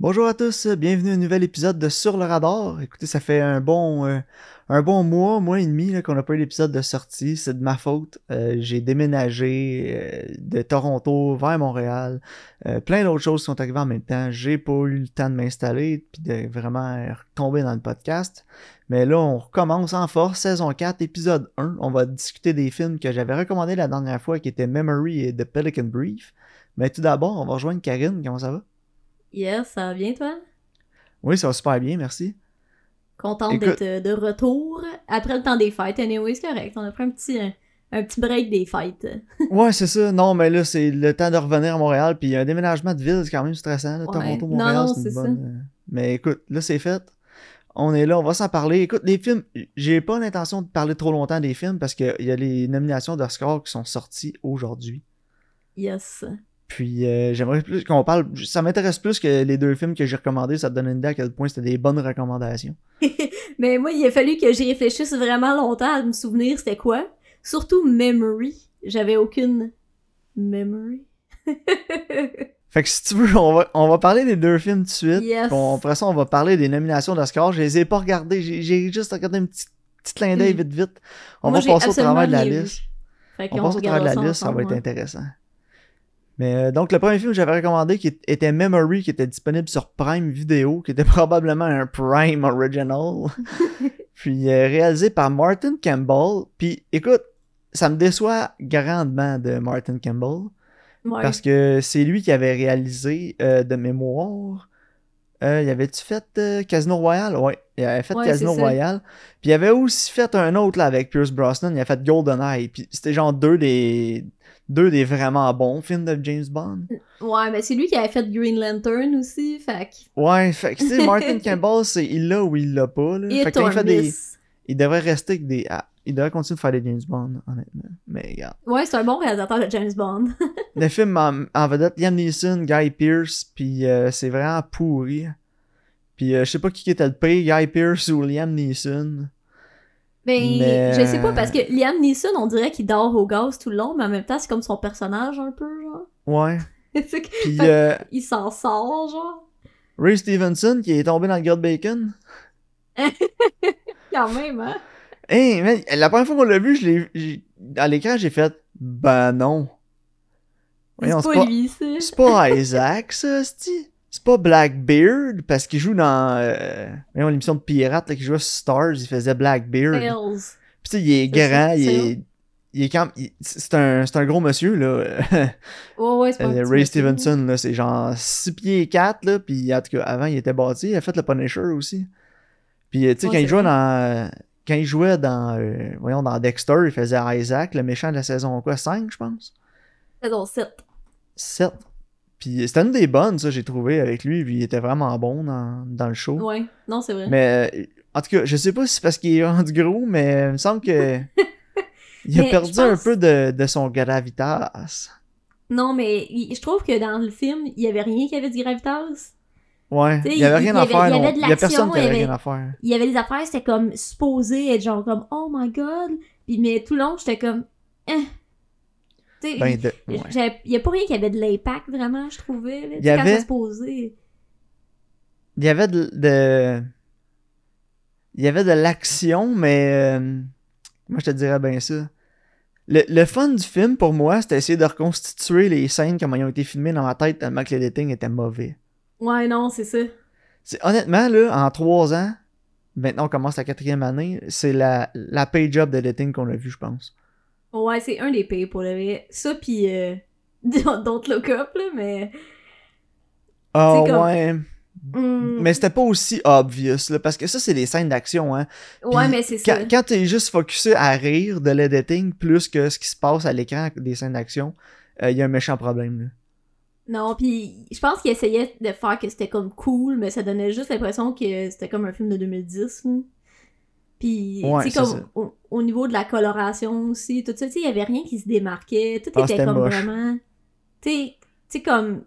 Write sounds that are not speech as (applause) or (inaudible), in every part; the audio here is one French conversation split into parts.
Bonjour à tous, bienvenue à un nouvel épisode de Sur le radar. Écoutez, ça fait un bon euh, un bon mois, mois et demi qu'on n'a pas eu l'épisode de sortie. C'est de ma faute. Euh, j'ai déménagé euh, de Toronto vers Montréal. plein d'autres choses sont arrivées en même temps. J'ai pas eu le temps de m'installer puis de vraiment tomber dans le podcast. Mais là, on recommence en force, saison 4, épisode 1. On va discuter des films que j'avais recommandés la dernière fois, qui étaient Memory et The Pelican Brief. Mais tout d'abord, on va rejoindre Karine. Comment ça va? Yes, ça va bien, toi? Oui, ça va super bien, merci. Contente d'être euh, de retour après le temps des fêtes. Anyway, c'est correct. On a pris un petit, un, petit break des fêtes. (laughs) ouais, c'est ça. Non, mais là, c'est le temps de revenir à Montréal. Puis un déménagement de ville, c'est quand même stressant. Toronto, Montréal, c'est une bonne. Euh, mais écoute, là, c'est fait. On est là, on va s'en parler. Écoute, les films, j'ai pas l'intention de parler trop longtemps des films parce qu'il y a les nominations d'Oscar qui sont sorties aujourd'hui. Yes. Puis euh, j'aimerais plus qu'on parle. Ça m'intéresse plus que les deux films que j'ai recommandés. Ça te donne une idée à quel point c'était des bonnes recommandations. Mais (laughs) moi, il a fallu que j'y réfléchisse vraiment longtemps à me souvenir c'était quoi. Surtout Memory. J'avais aucune memory. (laughs) fait que si tu veux, on va, on va parler des deux films tout de suite. Yes. après ça, on va parler des nominations d'Oscar. Je les ai pas regardées. J'ai juste regardé un petit, petit clin d'œil mm. vite vite. On va passer au travers de la liste. on passe au travers de la liste, ça va être intéressant. Mais euh, donc, le premier film que j'avais recommandé qui était Memory, qui était disponible sur Prime Video, qui était (laughs) probablement un Prime Original. (laughs) puis euh, réalisé par Martin Campbell. Puis écoute, ça me déçoit grandement de Martin Campbell. Parce que c'est lui qui avait réalisé euh, de mémoire. Euh, il avait-tu fait Casino Royale? Ouais, il avait fait Casino Royale. Puis il avait aussi fait un autre là avec Pierce Brosnan. Il a fait GoldenEye. Puis c'était genre deux des deux des vraiment bons films de James Bond. Ouais, mais c'est lui qui avait fait Green Lantern aussi, fait Ouais, fait que, tu sais, Martin (laughs) Campbell, c'est il l'a ou il l'a pas, là. fait que fait des... Il devrait rester avec des... Ah, il devrait continuer de faire des James Bond, honnêtement. Mais regarde. Ouais, c'est un bon réalisateur de James Bond. (laughs) le film en, vedette, Liam Neeson, Guy Pearce, puis euh, c'est vraiment pourri. Puis euh, je sais pas qui était le pire, Guy Pearce ou Liam Neeson. Ben, je sais pas, parce que Liam Neeson, on dirait qu'il dort au gaz tout le long, mais en même temps, c'est comme son personnage un peu, genre. Ouais. (laughs) Puis, euh... Il s'en sort, genre. Ray Stevenson, qui est tombé dans le God Bacon. (laughs) Quand même, hein. Hey, man, la première fois qu'on l'a vu, je l'ai, à l'écran, j'ai fait, ben non. C'est pas, lui, ça. C'est pas Isaac, ça, c'est c'est pas Blackbeard parce qu'il joue dans euh, l'émission de pirate là, qui jouait Stars, il faisait Blackbeard. Puis tu sais, il est, grand, il est, il est quand c'est un, un gros monsieur là. (laughs) oh, ouais, c'est pas euh, Ray Stevenson là, c'est genre 6 pieds 4 là, puis en tout cas avant il était bâti, il a fait le Punisher aussi. Puis tu sais quand il jouait dans quand il jouait dans euh, voyons dans Dexter, il faisait Isaac, le méchant de la saison quoi 5 je pense? Saison 7. 7. Puis c'était une des bonnes, ça, j'ai trouvé avec lui. Puis il était vraiment bon dans, dans le show. Ouais, non, c'est vrai. Mais en tout cas, je sais pas si c'est parce qu'il est rendu gros, mais il me semble que. (laughs) il a perdu un peu de, de, son gravitas. Non, mais je trouve que dans le film, il y avait rien qui avait du gravitas. Ouais, il y avait rien à faire. Il y avait de l'action, il y avait rien à faire. Il y avait des affaires, c'était comme supposé être genre comme oh my god. Puis, mais tout le long, j'étais comme eh, ben, il n'y a pas rien qui avait de l'impact, vraiment, je trouvais. il y avait... Quand ça se posait. Il y avait de... Il y avait de l'action, mais... Euh, moi, je te dirais bien ça. Le, le, fun du film, pour moi, c'était essayer de reconstituer les scènes comme elles ont été filmées dans ma tête tellement que l'editing était mauvais. Ouais, non, c'est ça. Honnêtement, là, en trois ans, maintenant on commence la quatrième année, c'est la, la page up d'editing qu'on a vu, je pense. Ouais, c'est un des pires pour le vrai. Ça, pis euh, (laughs) Don't Look Up, là, mais. Ah ouais. Hmm. Mais c'était pas aussi obvious, là, parce que ça, c'est des scènes d'action, hein. ouais, mais c'est ça. Quand t'es juste focusé à rire de l'editing plus que ce qui se passe à l'écran des scènes d'action, il euh, y a un méchant problème, là. Non, puis je pense qu'il essayait de faire que c'était comme cool, mais ça donnait juste l'impression que c'était comme un film de 2010. Là. Puis, tu sais, comme au, niveau de la coloration aussi, tout ça, tu sais, il y avait rien qui se démarquait. Tout ah, était comme vraiment. Tu sais, comme.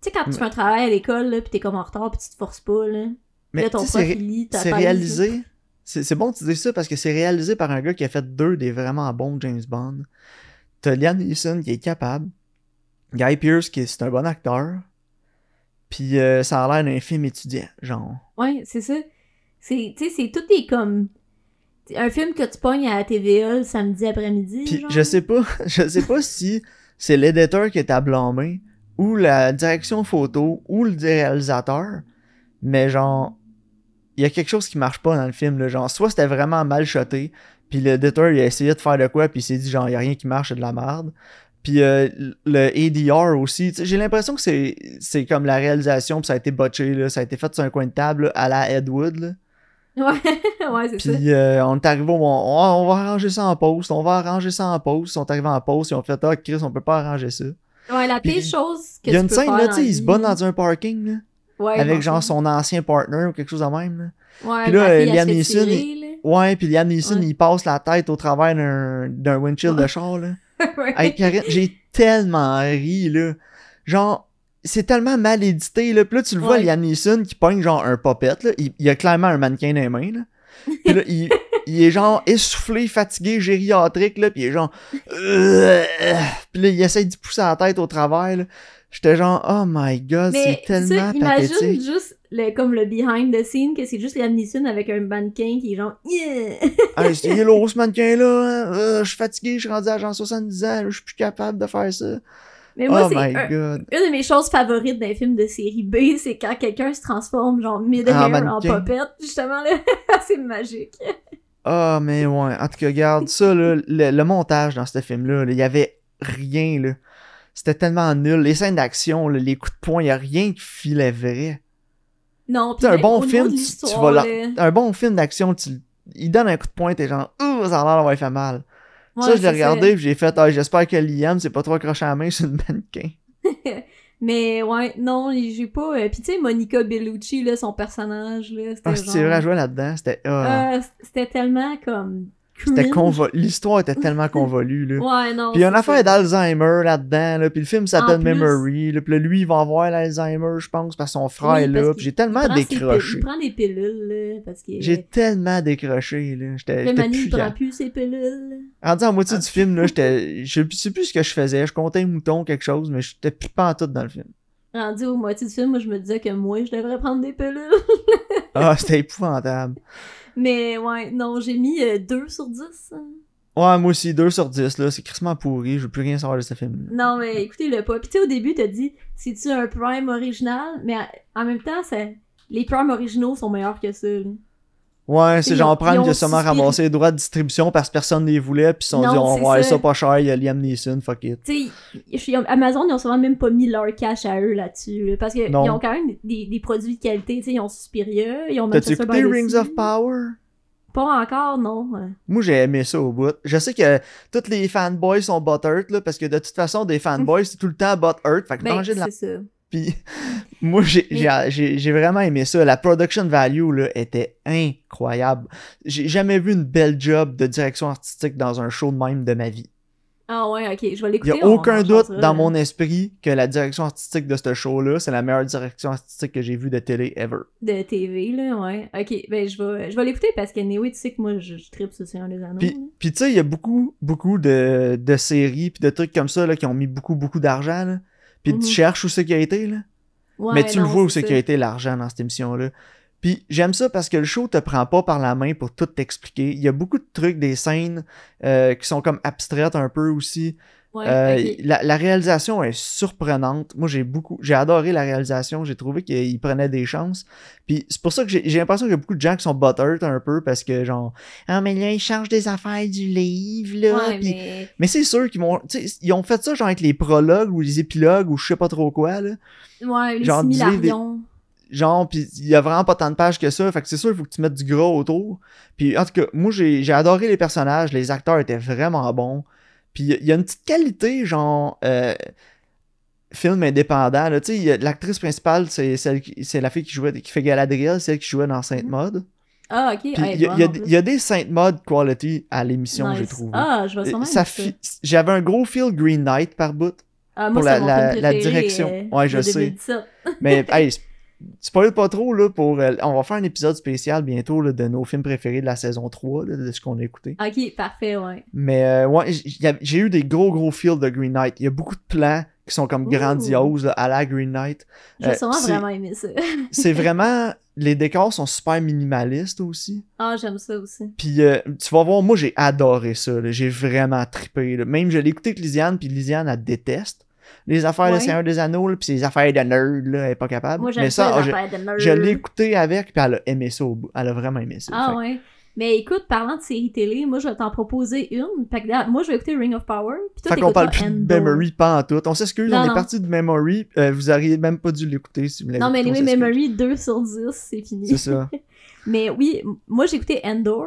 Tu sais, quand tu fais un travail à l'école, là, pis t'es comme en retard, pis tu te forces pas, là. Mais là, ton C'est réalisé. C'est bon que tu dises ça parce que c'est réalisé par un gars qui a fait deux des vraiment bons James Bond. T'as Liam Neeson qui est capable. Guy Pearce qui est, un bon acteur. Puis euh, ça a l'air d'un film étudiant, genre. Ouais, c'est ça. C'est, tu sais, c'est tout est comme un film que tu pognes à la TVA le samedi après-midi. Puis je sais pas, (laughs) je sais pas si c'est l'éditeur qui est à blâmer ou la direction photo ou le réalisateur, mais genre il y a quelque chose qui marche pas dans le film là, genre soit c'était vraiment mal shoté, puis l'éditeur il a essayé de faire de quoi puis il s'est dit genre il y a rien qui marche, c'est de la merde. Puis euh, le ADR aussi, j'ai l'impression que c'est comme la réalisation puis ça a été botché là, ça a été fait sur un coin de table à la Ed Wood là. (laughs) Ouais, ouais, c'est ça. Puis euh, on est arrivé, on, on, va arranger ça en poste, on va arranger ça en poste. Ils sont arrivés en poste, ils ont fait, ah, Chris, on peut pas arranger ça. Ouais, la pire chose que Il y a une scène, là, tu sais, il se bat dans un parking, là. Ouais, avec genre son ancien partner ou quelque chose de même, là. Ouais, puis là, Liam Neeson, ouais, puis Liam Neeson, il passe la tête au travers d'un windshield de char, là. (laughs) ouais. J'ai tellement ri, là. Genre, c'est tellement mal édité, là. Puis là, tu le vois, Liam Neeson qui pogne genre un puppet, là. Il, il, a clairement un mannequin dans les mains, là. (laughs) Puis là, il, il, est genre essoufflé, fatigué, gériatrique, là. Puis il est genre... Puis là, il essaie de pousser la tête au travers, là. J'étais genre, oh my god, c'est tellement ça, pathétique. Imagine juste le, comme le behind the scene, que c'est juste Liam Neeson avec un mannequin qui est genre, (laughs) yeah! hey, c'est hello ce mannequin-là, hein? euh, je suis fatigué, je suis rendu à genre 70 ans, je suis plus capable de faire ça. Mais moi, oh c'est une de mes choses favorites d'un film de série B, (laughs) c'est quand quelqu'un se transforme genre mid-hair en, puppet, justement, là. (laughs) c'est magique. Ah, oh, mais ouais. En tout cas, regarde, (laughs) ça, là, le, montage dans ce film-là, il y avait rien, là. C'était tellement nul. Les scènes d'action, les coups de poing, il y a rien qui filait vrai. Non, pis un bon film, tu, vas un bon film d'action, tu... il donne un coup de poing, t'es genre, ouh, ça a l'air d'avoir fait mal ça, je l'ai regardé et j'ai fait, ah, j'espère que Liam, c'est pas trop accroché à la main sur une mannequin. (laughs) Mais ouais, non, j'ai pas. Euh, Puis tu sais, Monica Bellucci, là, son personnage, là. Ah, genre... c'est vrai, à jouer là-dedans. C'était. Ah. c'était tellement comme. C'était L'histoire était tellement convolue, là. Ouais, non. Puis il y a une affaire d'Alzheimer là-dedans, là. Puis le film s'appelle Memory, là. Puis là, lui, il va avoir l'Alzheimer, je pense, parce que son frère est là. Puis j'ai tellement décroché. Il prend des pilules, là. Parce que. J'ai tellement décroché, là. J'étais. Le Manu, il prend plus ses pilules. En disant, à moitié du film, là, j'étais. Je sais plus ce que je faisais. Je comptais un mouton, quelque chose, mais j'étais plus pas en tout dans le film. Rendu au moitié du film, moi, je me disais que moi, je devrais prendre des pilules. ah, c'était épouvantable. Mais ouais, non, j'ai mis 2 euh, sur 10. Ouais, moi aussi, 2 sur 10, là. C'est crissement pourri. Je veux plus rien savoir de ce film. Non, mais écoutez-le pas. Puis tu sais, au début, t'as dit, c'est-tu un Prime original? Mais en même temps, les Prime originaux sont meilleurs que ça, Ouais, c'est genre Prime qui a sûrement ramassé les droits de distribution parce que personne ne les voulait, puis ils se sont dit, on va ça. pas cher, il y a Liam Neeson, fuck it. Tu sais, Amazon, ils ont sûrement même pas mis leur cash à eux là-dessus, parce qu'ils ont quand même des, des produits de qualité, tu sais, ils ont Suspiria, ils ont même T'as-tu écouté Rings of Power? Pas encore, non. Moi, j'ai aimé ça au bout. Je sais que tous les fanboys sont butthurt, là, parce que de toute façon, des fanboys, c'est tout le temps butthurt. Fait que ben, de la... ça. Puis (laughs) moi, j'ai vraiment aimé ça. La production value là, était incroyable. J'ai jamais vu une belle job de direction artistique dans un show de même de ma vie. Ah ouais, ok, je vais l'écouter. Il n'y a aucun doute dans mon esprit que la direction artistique de ce show-là, c'est la meilleure direction artistique que j'ai vue de télé ever. De TV, là, ouais. Ok, ben je vais, je vais l'écouter parce que oui, tu sais que moi, je, je tripe sur Seigneur des Anneaux. Puis, puis tu sais, il y a beaucoup, beaucoup de, de séries puis de trucs comme ça là, qui ont mis beaucoup, beaucoup d'argent. Puis tu mhm. cherches où c'est qui a été, là. Mais tu le vois où c'est qui a été l'argent dans cette émission-là. Puis j'aime ça parce que le show te prend pas par la main pour tout t'expliquer. Il y a beaucoup de trucs, des scènes euh, qui sont comme abstraites un peu aussi. Euh, la, réalisation est surprenante. Moi, j'ai beaucoup, j'ai adoré la réalisation. J'ai trouvé qu'il prenait des chances. Puis c'est pour ça que j'ai l'impression qu'il y a beaucoup de gens qui sont buttered un peu parce que genre, ah mais là ils changent des affaires du livre là. mais, c'est sûr qu'ils vont, ils ont fait ça genre avec les prologues ou les épilogues ou je sais pas trop quoi là. Ouais, les genre, genre puis il y a vraiment pas tant de pages que ça fait que c'est sûr il faut que tu mettes du gros autour puis en tout cas moi j'ai adoré les personnages les acteurs étaient vraiment bons puis il y a une petite qualité, genre, euh, film indépendant. Tu sais, l'actrice principale, c'est celle c'est la fille qui jouait, qui fait Galadriel, celle qui jouait dans Sainte mhm. Mode. Ah, ok. Il y, a des Sainte Mode quality à l'émission, j'ai trouvé. Ah, je vois ça. J'avais un gros feel Green Knight par bout. Ah, moi, pour la, la, direction. Euh, ouais, je sais. Mais, hey, (laughs) spoil pas trop, là, pour. Euh, on va faire un épisode spécial bientôt là, de nos films préférés de la saison 3, de ce qu'on a écouté. Ok, parfait, ouais. Mais, euh, ouais, j'ai eu des gros, gros feels de Green Knight. Il y a beaucoup de plans qui sont comme grandioses à la Green Knight. J'ai euh, vraiment aimé ça. (laughs) c'est vraiment. Les décors sont super minimalistes aussi. Ah, j'aime ça aussi. Puis euh, tu vas voir, moi j'ai adoré ça. J'ai vraiment trippé. Même je l'ai écouté avec Lisiane, puis Lisiane, elle déteste les affaires de Seigneur des Anneaux, puis les affaires de nerd, là, elle est pas capable. Moi, j'aime ça, les affaires de nerd. Je l'ai écouté avec, puis elle a aimé ça au bout. Elle a vraiment aimé ça. Ah ouais. Mais écoute, parlant de séries télé, moi je vais t'en proposer une. moi je vais écouter Ring of Power. Puis toi, fait qu'on parle plus de Memory pas en tout. On s'excuse, on est parti de Memory. Euh, vous auriez même pas dû l'écouter si vous l'avez Non, mais anyway, Memory 2 sur 10, c'est fini. C'est ça. (laughs) mais oui, moi j'ai écouté Endor,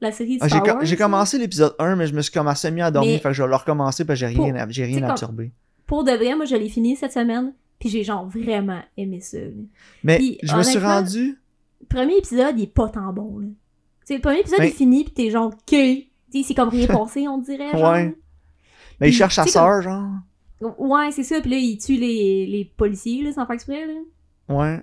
la série ah, Star J'ai commencé l'épisode 1, mais je me suis commencé mis à dormir. Fait que je vais le recommencer parce que j'ai rien, j'ai rien absorbé. Pour de vrai, moi je l'ai fini cette semaine. Puis j'ai genre vraiment aimé ça. Mais je me suis rendu. Le premier épisode, il est pas tant bon. Là. C'est le premier épisode est fini, pis t'es genre, OK. C'est comme rien (laughs) passé, on dirait. Genre. Ouais. Mais il cherche sa sœur, genre. Ouais, c'est ça. Puis là, il tue les, les policiers, là, sans faire exprès, là. Ouais.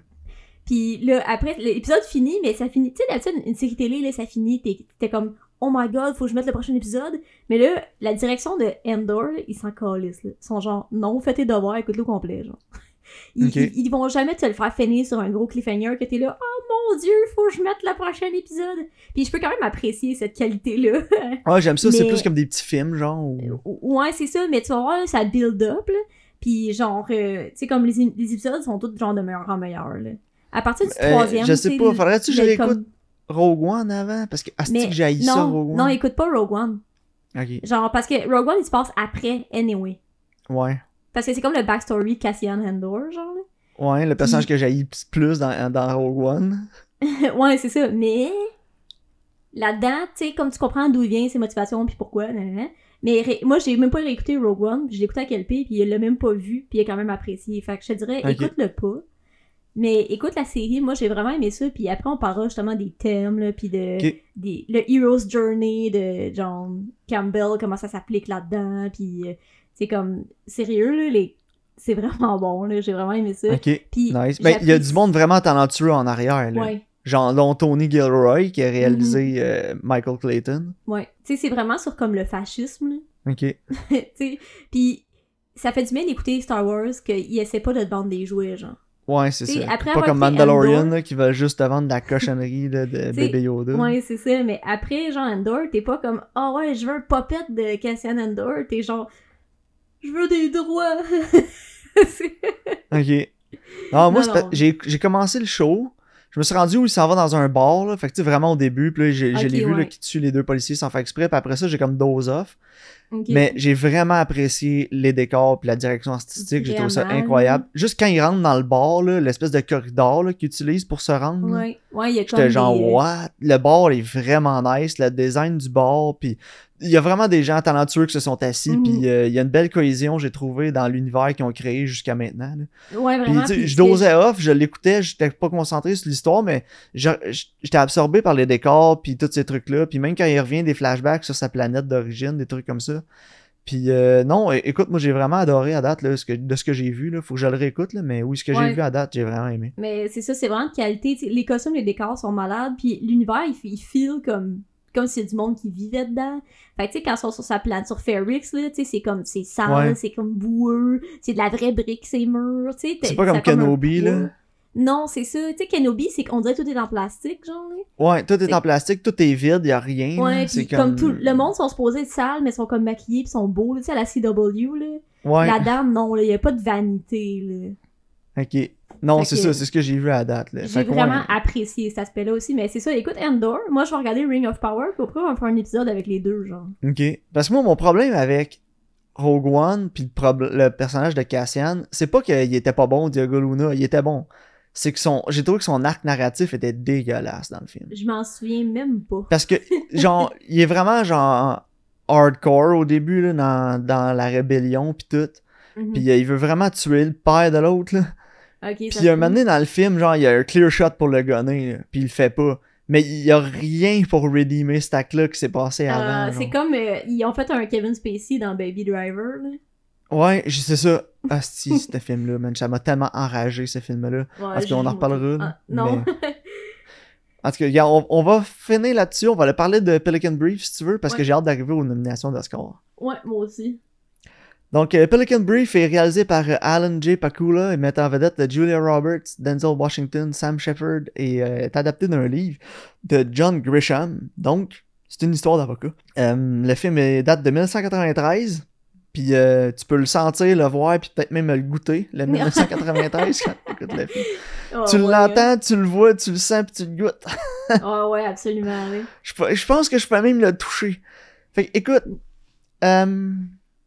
Puis là, après, l'épisode finit, mais ça finit. Tu sais, d'habitude, une série télé, là, ça finit, t'es comme, oh my god, faut que je mette le prochain épisode. Mais là, la direction de Endor, ils s'en calissent. Ils sont genre, non, fais tes devoirs, écoute-le complet, genre. (laughs) Ils, vont jamais te le faire finir sur un gros cliffhanger que t'es là, oh mon dieu, faut que je mette le prochain épisode. Puis je peux quand même apprécier cette qualité-là. ouais, (laughs) j'aime ça, c'est plus comme des petits films, genre. Ouais, c'est ça, mais tu vas voir, ça build up, là. Puis genre, euh, tu sais, comme les, épisodes sont tous genre de meilleur en meilleur, là. À partir du euh, troisième. je sais pas, faudrait-tu que je réécoute Rogue One avant? Parce que, est-ce que j'ai ça, Rogue One? Non, écoute pas Rogue One. Ok. Genre, parce que Rogue One, il se passe après, anyway. Ouais. Parce que c'est comme le backstory de Cassian Andor, genre. Ouais, le personnage que j'ai plus dans, dans Rogue One. (laughs) ouais, c'est ça. Mais là-dedans, tu sais, comme tu comprends d'où vient ses motivations puis pourquoi, mais moi, j'ai même pas réécouté Rogue One, je l'ai écouté à LP, puis il l'a même pas vu, puis il a quand même apprécié. Fait que je te dirais, écoute-le pas. Mais écoute la série, moi j'ai vraiment aimé ça, puis après on parlera justement des thèmes, là, puis de des, le Hero's Journey de John Campbell, comment ça s'applique là-dedans, puis euh, c'est comme, sérieux, là, les... c'est vraiment bon, là, j'ai vraiment aimé ça. Ok, nice. Mais il y a du monde vraiment talentueux en arrière, là. Ouais. Genre, dont Tony Gilroy, qui a réalisé mhm. euh, Michael Clayton. Ouais. Tu sais, c'est vraiment sur comme le fascisme, là. Ok. (laughs) tu sais, puis ça fait du bien d'écouter Star Wars qu'il essaie pas de te vendre des jouets, genre. Ouais, c'est ça. pas comme Mandalorian qui va juste te vendre de la cochonnerie de bébé Yoda. Ouais, c'est ça. Mais après, genre, Endor, t'es pas comme « Ah oh, ouais, je veux un puppet de Cassian Endor. » T'es genre je veux des droits. (laughs) ok. Non, moi, j'ai commencé le show. Je me suis rendu où il s'en va dans un bar, là. Fait que, tu sais, vraiment au début, puis là, l'ai vu, là, qui tue les deux policiers sans faire exprès. Puis après ça, j'ai comme dose off. Mais j'ai vraiment apprécié les décors puis la direction artistique. J'ai trouvé ça incroyable. Juste quand ils rentrent dans le bar, l'espèce de corridor qu'ils utilisent pour se rendre. Ouais, ouais, il y a J'étais genre, euh, what? Le bar est vraiment nice. Le design du bar, puis il y a vraiment des gens talentueux qui se sont assis, puis mhm. euh, il y a une belle cohésion, j'ai trouvé, dans l'univers qu'ils ont créé jusqu'à maintenant. Ouais, vraiment. je dosais off, je l'écoutais, j'étais pas concentré sur l'histoire, mais j'étais absorbé par les décors, puis tous ces trucs-là. Puis même quand il revient des flashbacks sur sa planète d'origine, des trucs comme ça. Puis euh, non, écoute, moi j'ai vraiment adoré à date là, ce que, de ce que j'ai vu. Là. Faut que je le réécoute, là, mais oui, ce que j'ai vu à date, j'ai vraiment aimé. Mais c'est ça, c'est vraiment de qualité. les costumes, les décors sont malades, puis l'univers, il, il feel comme comme s'il y a du monde qui vivait dedans. Fait tu sais, quand ils sont sur sa planète, sur Ferrix, là, tu sais, c'est comme, c'est sale, c'est comme boueux, c'est de la vraie brique, ces murs, tu sais. C'est pas comme Kenobi, là. Non, c'est ça. Tu sais, Kenobi, c'est qu'on dirait tout est en plastique, genre. Ouais, tout est, en plastique, tout est vide, y a rien. Ouais, c'est comme... tout le monde sont supposés être sales, mais sont comme maquillés, pis sont beaux, tu sais, à la CW, là. Ouais. La dame, non, là, y a pas de vanité, là. Ok. Non, c'est ça, c'est ce que j'ai vu à date. J'ai vraiment apprécié cet aspect-là aussi, mais c'est ça, écoute Endor, moi je vais regarder Ring of Power, puis après on va faire un épisode avec les deux, genre. Ok. Parce que moi, mon problème avec Rogue One, puis le, personnage de Cassian, c'est pas qu'il était pas bon, Diego Luna, il était bon. C'est que son. J'ai trouvé que son arc narratif était dégueulasse dans le film. Je m'en souviens même pas. Parce que, genre, (laughs) il est vraiment, genre, hardcore au début, là, dans, dans la rébellion, puis tout. Mhm. Puis il veut vraiment tuer le père de l'autre, là. Okay, puis un moment donné dans le film, genre, il y a un clear shot pour le gunner, puis il le fait pas. Mais il y a rien pour redeemer cet acte-là qui s'est passé euh, avant. c'est comme, euh, ils ont fait un Kevin Spacey dans Baby Driver, là. Ouais, c'est ça. (laughs) Asti, ce film-là, man. Ça m'a tellement enragé, ce film-là. Ouais, Parce qu'on en reparlera. Ah, non. (laughs) En tout cas, on, on, va finir là-dessus. On va aller parler de Pelican Brief, si tu veux, parce que j'ai hâte d'arriver aux nominations d'Oscar. Ouais, moi aussi. Donc, euh, Pelican Brief est réalisé par euh, Alan J. Pakula et met en vedette Julia Roberts, Denzel Washington, Sam Shepard et est adapté d'un livre de John Grisham. Donc, c'est une histoire d'avocat. le film date de 1993. Puis tu peux le sentir, le voir, puis peut-être même le goûter, le (laughs) 1993 quand tu écoutes le film. (laughs) Oh, tu l'entends, tu le vois, tu le sens, puis tu le goûtes. Ah (laughs) ouais, absolument. Je, je, pense que je peux même le toucher. Fait que, écoute, euh,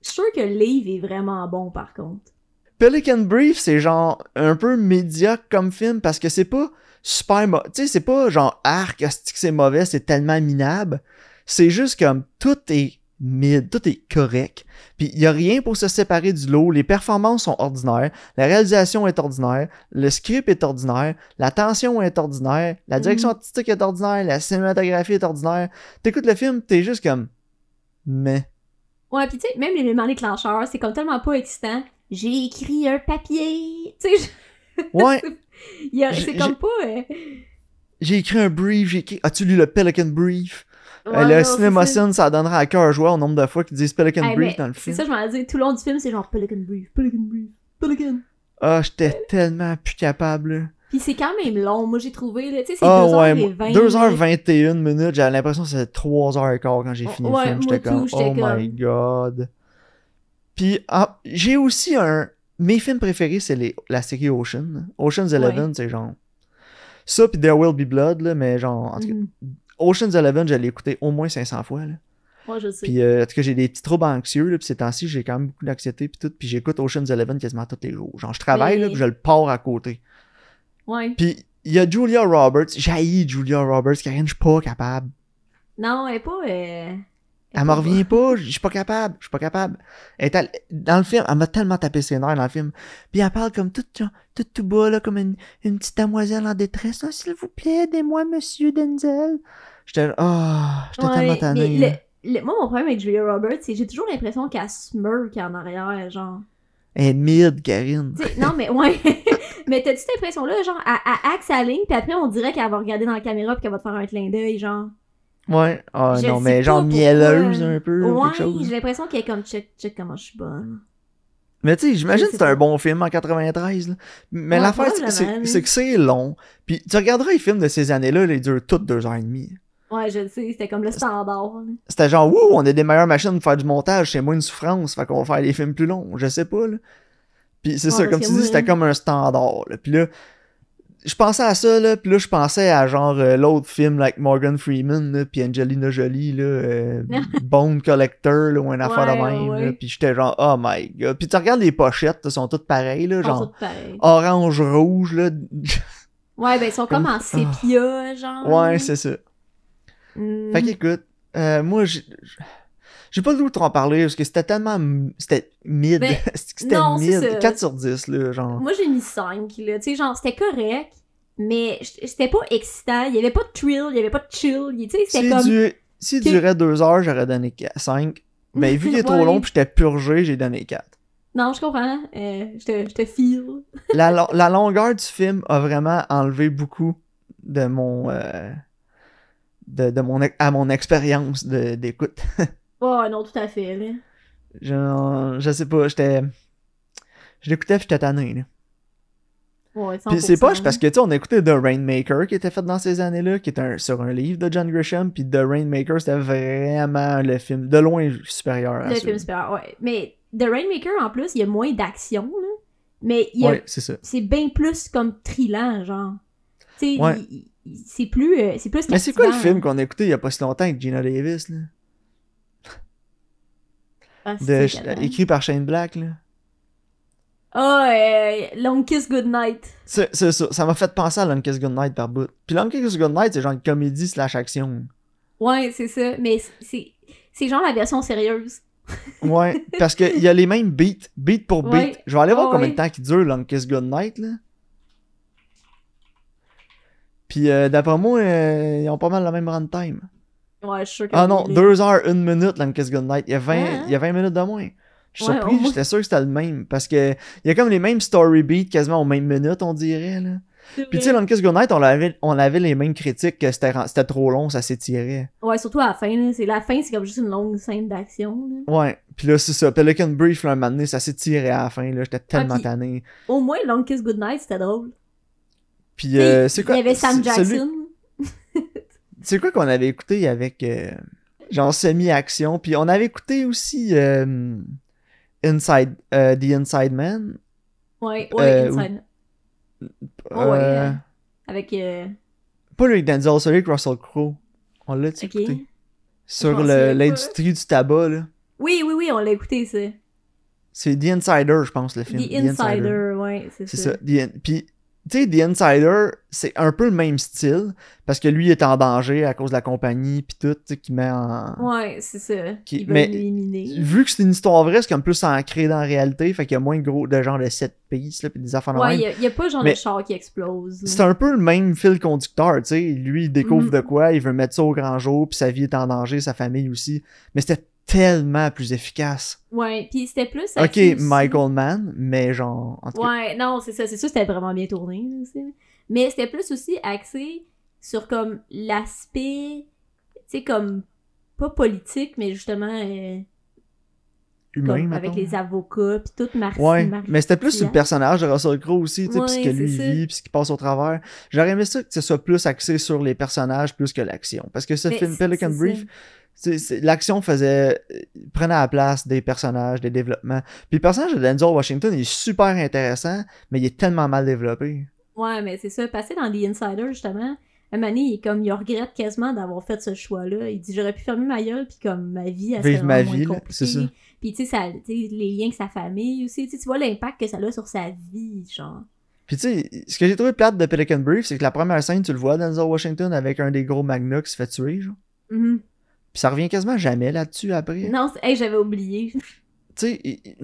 je suis sûr que le livre est vraiment bon, par contre. Pelican Brief, c'est genre un peu médiocre comme film parce que c'est pas super. Tu sais, c'est pas genre arc, c'est mauvais, c'est tellement minable. C'est juste comme tout est mid, tout est correct. Puis il y a rien pour se séparer du lot. Les performances sont ordinaires, la réalisation est ordinaire, le script est ordinaire, la tension est ordinaire, la direction mhm. artistique est ordinaire, la cinématographie est ordinaire. T'écoutes le film, t'es juste comme mais Ouais, pis tu sais, même les éléments déclencheurs, c'est comme tellement pas excitant. J'ai écrit un papier. (laughs) Tu sais, Ouais. (laughs) c'est comme pas. Euh, j'ai écrit un brief, j'ai écrit. As-tu lu le Pelican Brief? Euh, le cinéma ça donnera à cœur joie au nombre de fois qu'ils disent Pelican Brief dans le film. C'est ça, je m'en dit, tout le long du film, c'est genre Pelican Brief, Pelican Brief, Pelican. Ah, j'étais tellement plus capable. Puis c'est quand même long, moi j'ai trouvé, tu sais, c'est 2h20. Ah 2h21 minutes, j'avais l'impression que c'était 3h15 quand j'ai fini le film. J'étais comme, oh my god. Puis ah, j'ai aussi un. Mes films préférés, c'est les... la série Ocean. Ocean's Eleven, c'est genre. Ça, puis There Will Be Blood, là, mais genre. En tout cas, mm. Ocean's Eleven, je l'ai écouté au moins 500 fois. Là. Ouais, je sais. Puis, euh, en tout cas, j'ai des petits troubles anxieux, là, puis ces temps-ci, j'ai quand même beaucoup d'anxiété, puis tout. Puis j'écoute Ocean's Eleven quasiment tous les jours. Genre, je travaille, là, puis je le pars à côté. Ouais. Puis il y a Julia Roberts. J'ai Julia Roberts, Karine, je suis pas capable. Non, elle est pas. Euh... Elle, me revient pas, je suis pas capable, je suis pas capable. dans le film, elle m'a tellement tapé ses nerfs dans le film. Puis elle parle comme tout, tout, tout bas, là, comme une, une petite demoiselle en détresse. Oh, s'il vous plaît, aidez-moi, monsieur Denzel. J'étais, oh, j'étais tellement tanné. moi, mon problème avec Julia Roberts, c'est que j'ai toujours l'impression qu'elle smirk en arrière, genre. Elle est mid, Karine. non, mais ouais. (laughs) mais t'as-tu cette impression-là, genre, à, axe sa ligne, puis après, on dirait qu'elle va regarder dans la caméra, puis qu'elle va te faire un clin d'œil, genre? Ouais, oh non, mais genre mielleuse un peu. Ouais, j'ai l'impression qu'elle est comme check, check comment je suis bonne. Mais tu sais, j'imagine que c'est un bon film en 93. Là. Mais l'affaire, c'est que c'est long. Puis tu regarderas les films de ces années-là, ils durent toutes deux heures et demie. Ouais, je le sais, c'était comme le standard. C'était genre, wouh, on a des meilleures machines pour faire du montage, c'est moins une souffrance, fait qu'on va faire des films plus longs, je sais pas, là. Puis c'est ça, comme tu dis, c'était comme un standard, là. Puis là, je pensais à ça, là, puis là, je pensais à genre euh, l'autre film, like Morgan Freeman, là, puis Angelina Jolie, là, euh, (laughs) Bone Collector, là, ou une affaire de même, là, puis j'étais genre, oh my god. Puis tu regardes les pochettes, elles sont toutes pareilles, là, genre, orange, rouge, là. (laughs) ouais, ben, ils sont comme, en sépia, genre. Ouais, c'est ça. Hmm. Fait qu'écoute, euh, moi, j'ai pas le goût de en parler parce que c'était tellement. C'était mid. Ben, (laughs) c'était mid. 4 sur 10, là, genre. Moi, j'ai mis 5, là. Tu sais, genre, c'était correct, mais c'était pas excitant. Il y avait pas de thrill, il y avait pas de chill. Tu sais, c'était comme. Du... S'il durait 2 heures, j'aurais donné 5. Mais vu qu'il est (laughs) trop long pis j'étais purgé, j'ai donné 4. Non, je comprends. Euh, je, te, je te feel. la, (laughs) la longueur du film a vraiment enlevé beaucoup de mon. Euh, de, de mon, à mon expérience d'écoute. (laughs) oh non, tout à fait. Là. Je, je sais pas, j'étais. Je l'écoutais, j'étais tanné. Là. Ouais, Puis c'est pas parce que tu sais, on a écouté The Rainmaker qui était fait dans ces années-là, qui était sur un livre de John Grisham, puis The Rainmaker c'était vraiment le film de loin supérieur à Le film supérieur, ouais. Mais The Rainmaker en plus, il y a moins d'action, là. Mais il y a... ouais, c'est bien plus comme trillant, genre. Tu sais, ouais c'est plus euh, c'est plus mais c'est quoi le film qu'on a écouté il y a pas si longtemps avec Gina Davis là? Ah, écrit par Shane Black là. Oh Long Kiss Goodnight. C'est ça ça m'a fait penser à Long Kiss Goodnight par bout. Puis Long Kiss Goodnight c'est genre une comédie slash action. Ouais c'est ça. Mais c'est c'est genre la version sérieuse. (laughs) Ouais parce qu'il y a les mêmes beats. Beat pour beat. Je vais aller voir combien de temps qui dure Long Kiss Goodnight là puis euh, d'après moi, euh, ils ont pas mal la même runtime. Ouais, je suis sûr que. Ah non, 2 heures, 1 minute, Kiss Good Night. Il y a 20, il y a 20 minutes de moins. Je suis surpris, j'étais sûr que c'était le même. Parce que il y a comme les mêmes story beats quasiment aux mêmes minutes, on dirait. Là. Puis tu sais, Longest Goodnight, on avait, on avait les mêmes critiques que c'était trop long, ça s'étirait. Ouais, surtout à la fin. Là. La fin, c'est comme juste une longue scène d'action. Ouais, puis là, c'est ça. Pelican Brief, là, un moment donné, ça s'étirait à la fin. J'étais tellement tanné. Au moins, Longest Goodnight, c'était drôle. Puis euh, c'est quoi Il y avait Sam Jackson. (laughs) c'est quoi qu'on avait écouté avec. Euh, genre semi-action? Puis on avait écouté aussi euh, Inside, The Inside Man. Ouais, ouais, Inside. Oh, ouais, avec. Pas le Denzel, celui avec Russell Crowe. On l'a écouté? Sur l'industrie du tabac, là. Oui, oui, oui, on l'a écouté, ça. C'est The Insider, je pense, le film. The, Insider, Insider. ouais, c'est ça. C'est ça. Puis tu sais, The Insider, c'est un peu le même style, parce que lui est en danger à cause de la compagnie, puis tout, tu sais, qui met en... Ouais, c'est ça. Qui... Mais vu que c'est une histoire vraie, c'est comme plus ancré dans la réalité, fait qu'il y a moins gros de genre de 7 pistes, là, puis des affaires Ouais, il y, a pas genre de char qui explose. C'est un peu le même fil conducteur, tu sais. Lui, il découvre mm-hmm. de quoi, il veut mettre ça au grand jour, puis sa vie est en danger, sa famille aussi. Mais c'était tellement plus efficace. Ouais, puis c'était plus. Ok, Michael Mann, mais genre. ouais, non, c'est ça, c'est sûr, c'était vraiment bien tourné. Aussi. Mais c'était plus aussi axé sur comme l'aspect, tu sais, comme pas politique, mais justement. Euh, Humain, avec les avocats, puis toute Marcy. Ouais, mais c'était plus le personnage de Russell Crowe aussi, tu sais, puis ce que lui vit, puis ce qui passe au travers. J'aurais aimé ça que ce soit plus axé sur les personnages plus que l'action. Parce que ce film Pelican Brief, l'action faisait prenait la place des personnages, des développements. Puis le personnage de Denzel Washington il est super intéressant, mais il est tellement mal développé. Ouais, mais c'est ça. Passer dans The Insider, justement, un moment il, comme, il regrette quasiment d'avoir fait ce choix-là. Il dit J'aurais pu fermer ma gueule, puis comme ma vie, elle Vivre ma vie, c'est ça. Puis tu sais, les liens avec sa famille aussi. Tu vois l'impact que ça a sur sa vie, genre. Puis tu sais, ce que j'ai trouvé plate de Pelican Brief, c'est que la première scène, tu le vois, Denzel Washington avec un des gros magnats qui se fait tuer, genre. Mm puis ça revient quasiment jamais là-dessus après. Non, hey, j'avais oublié. Tu sais,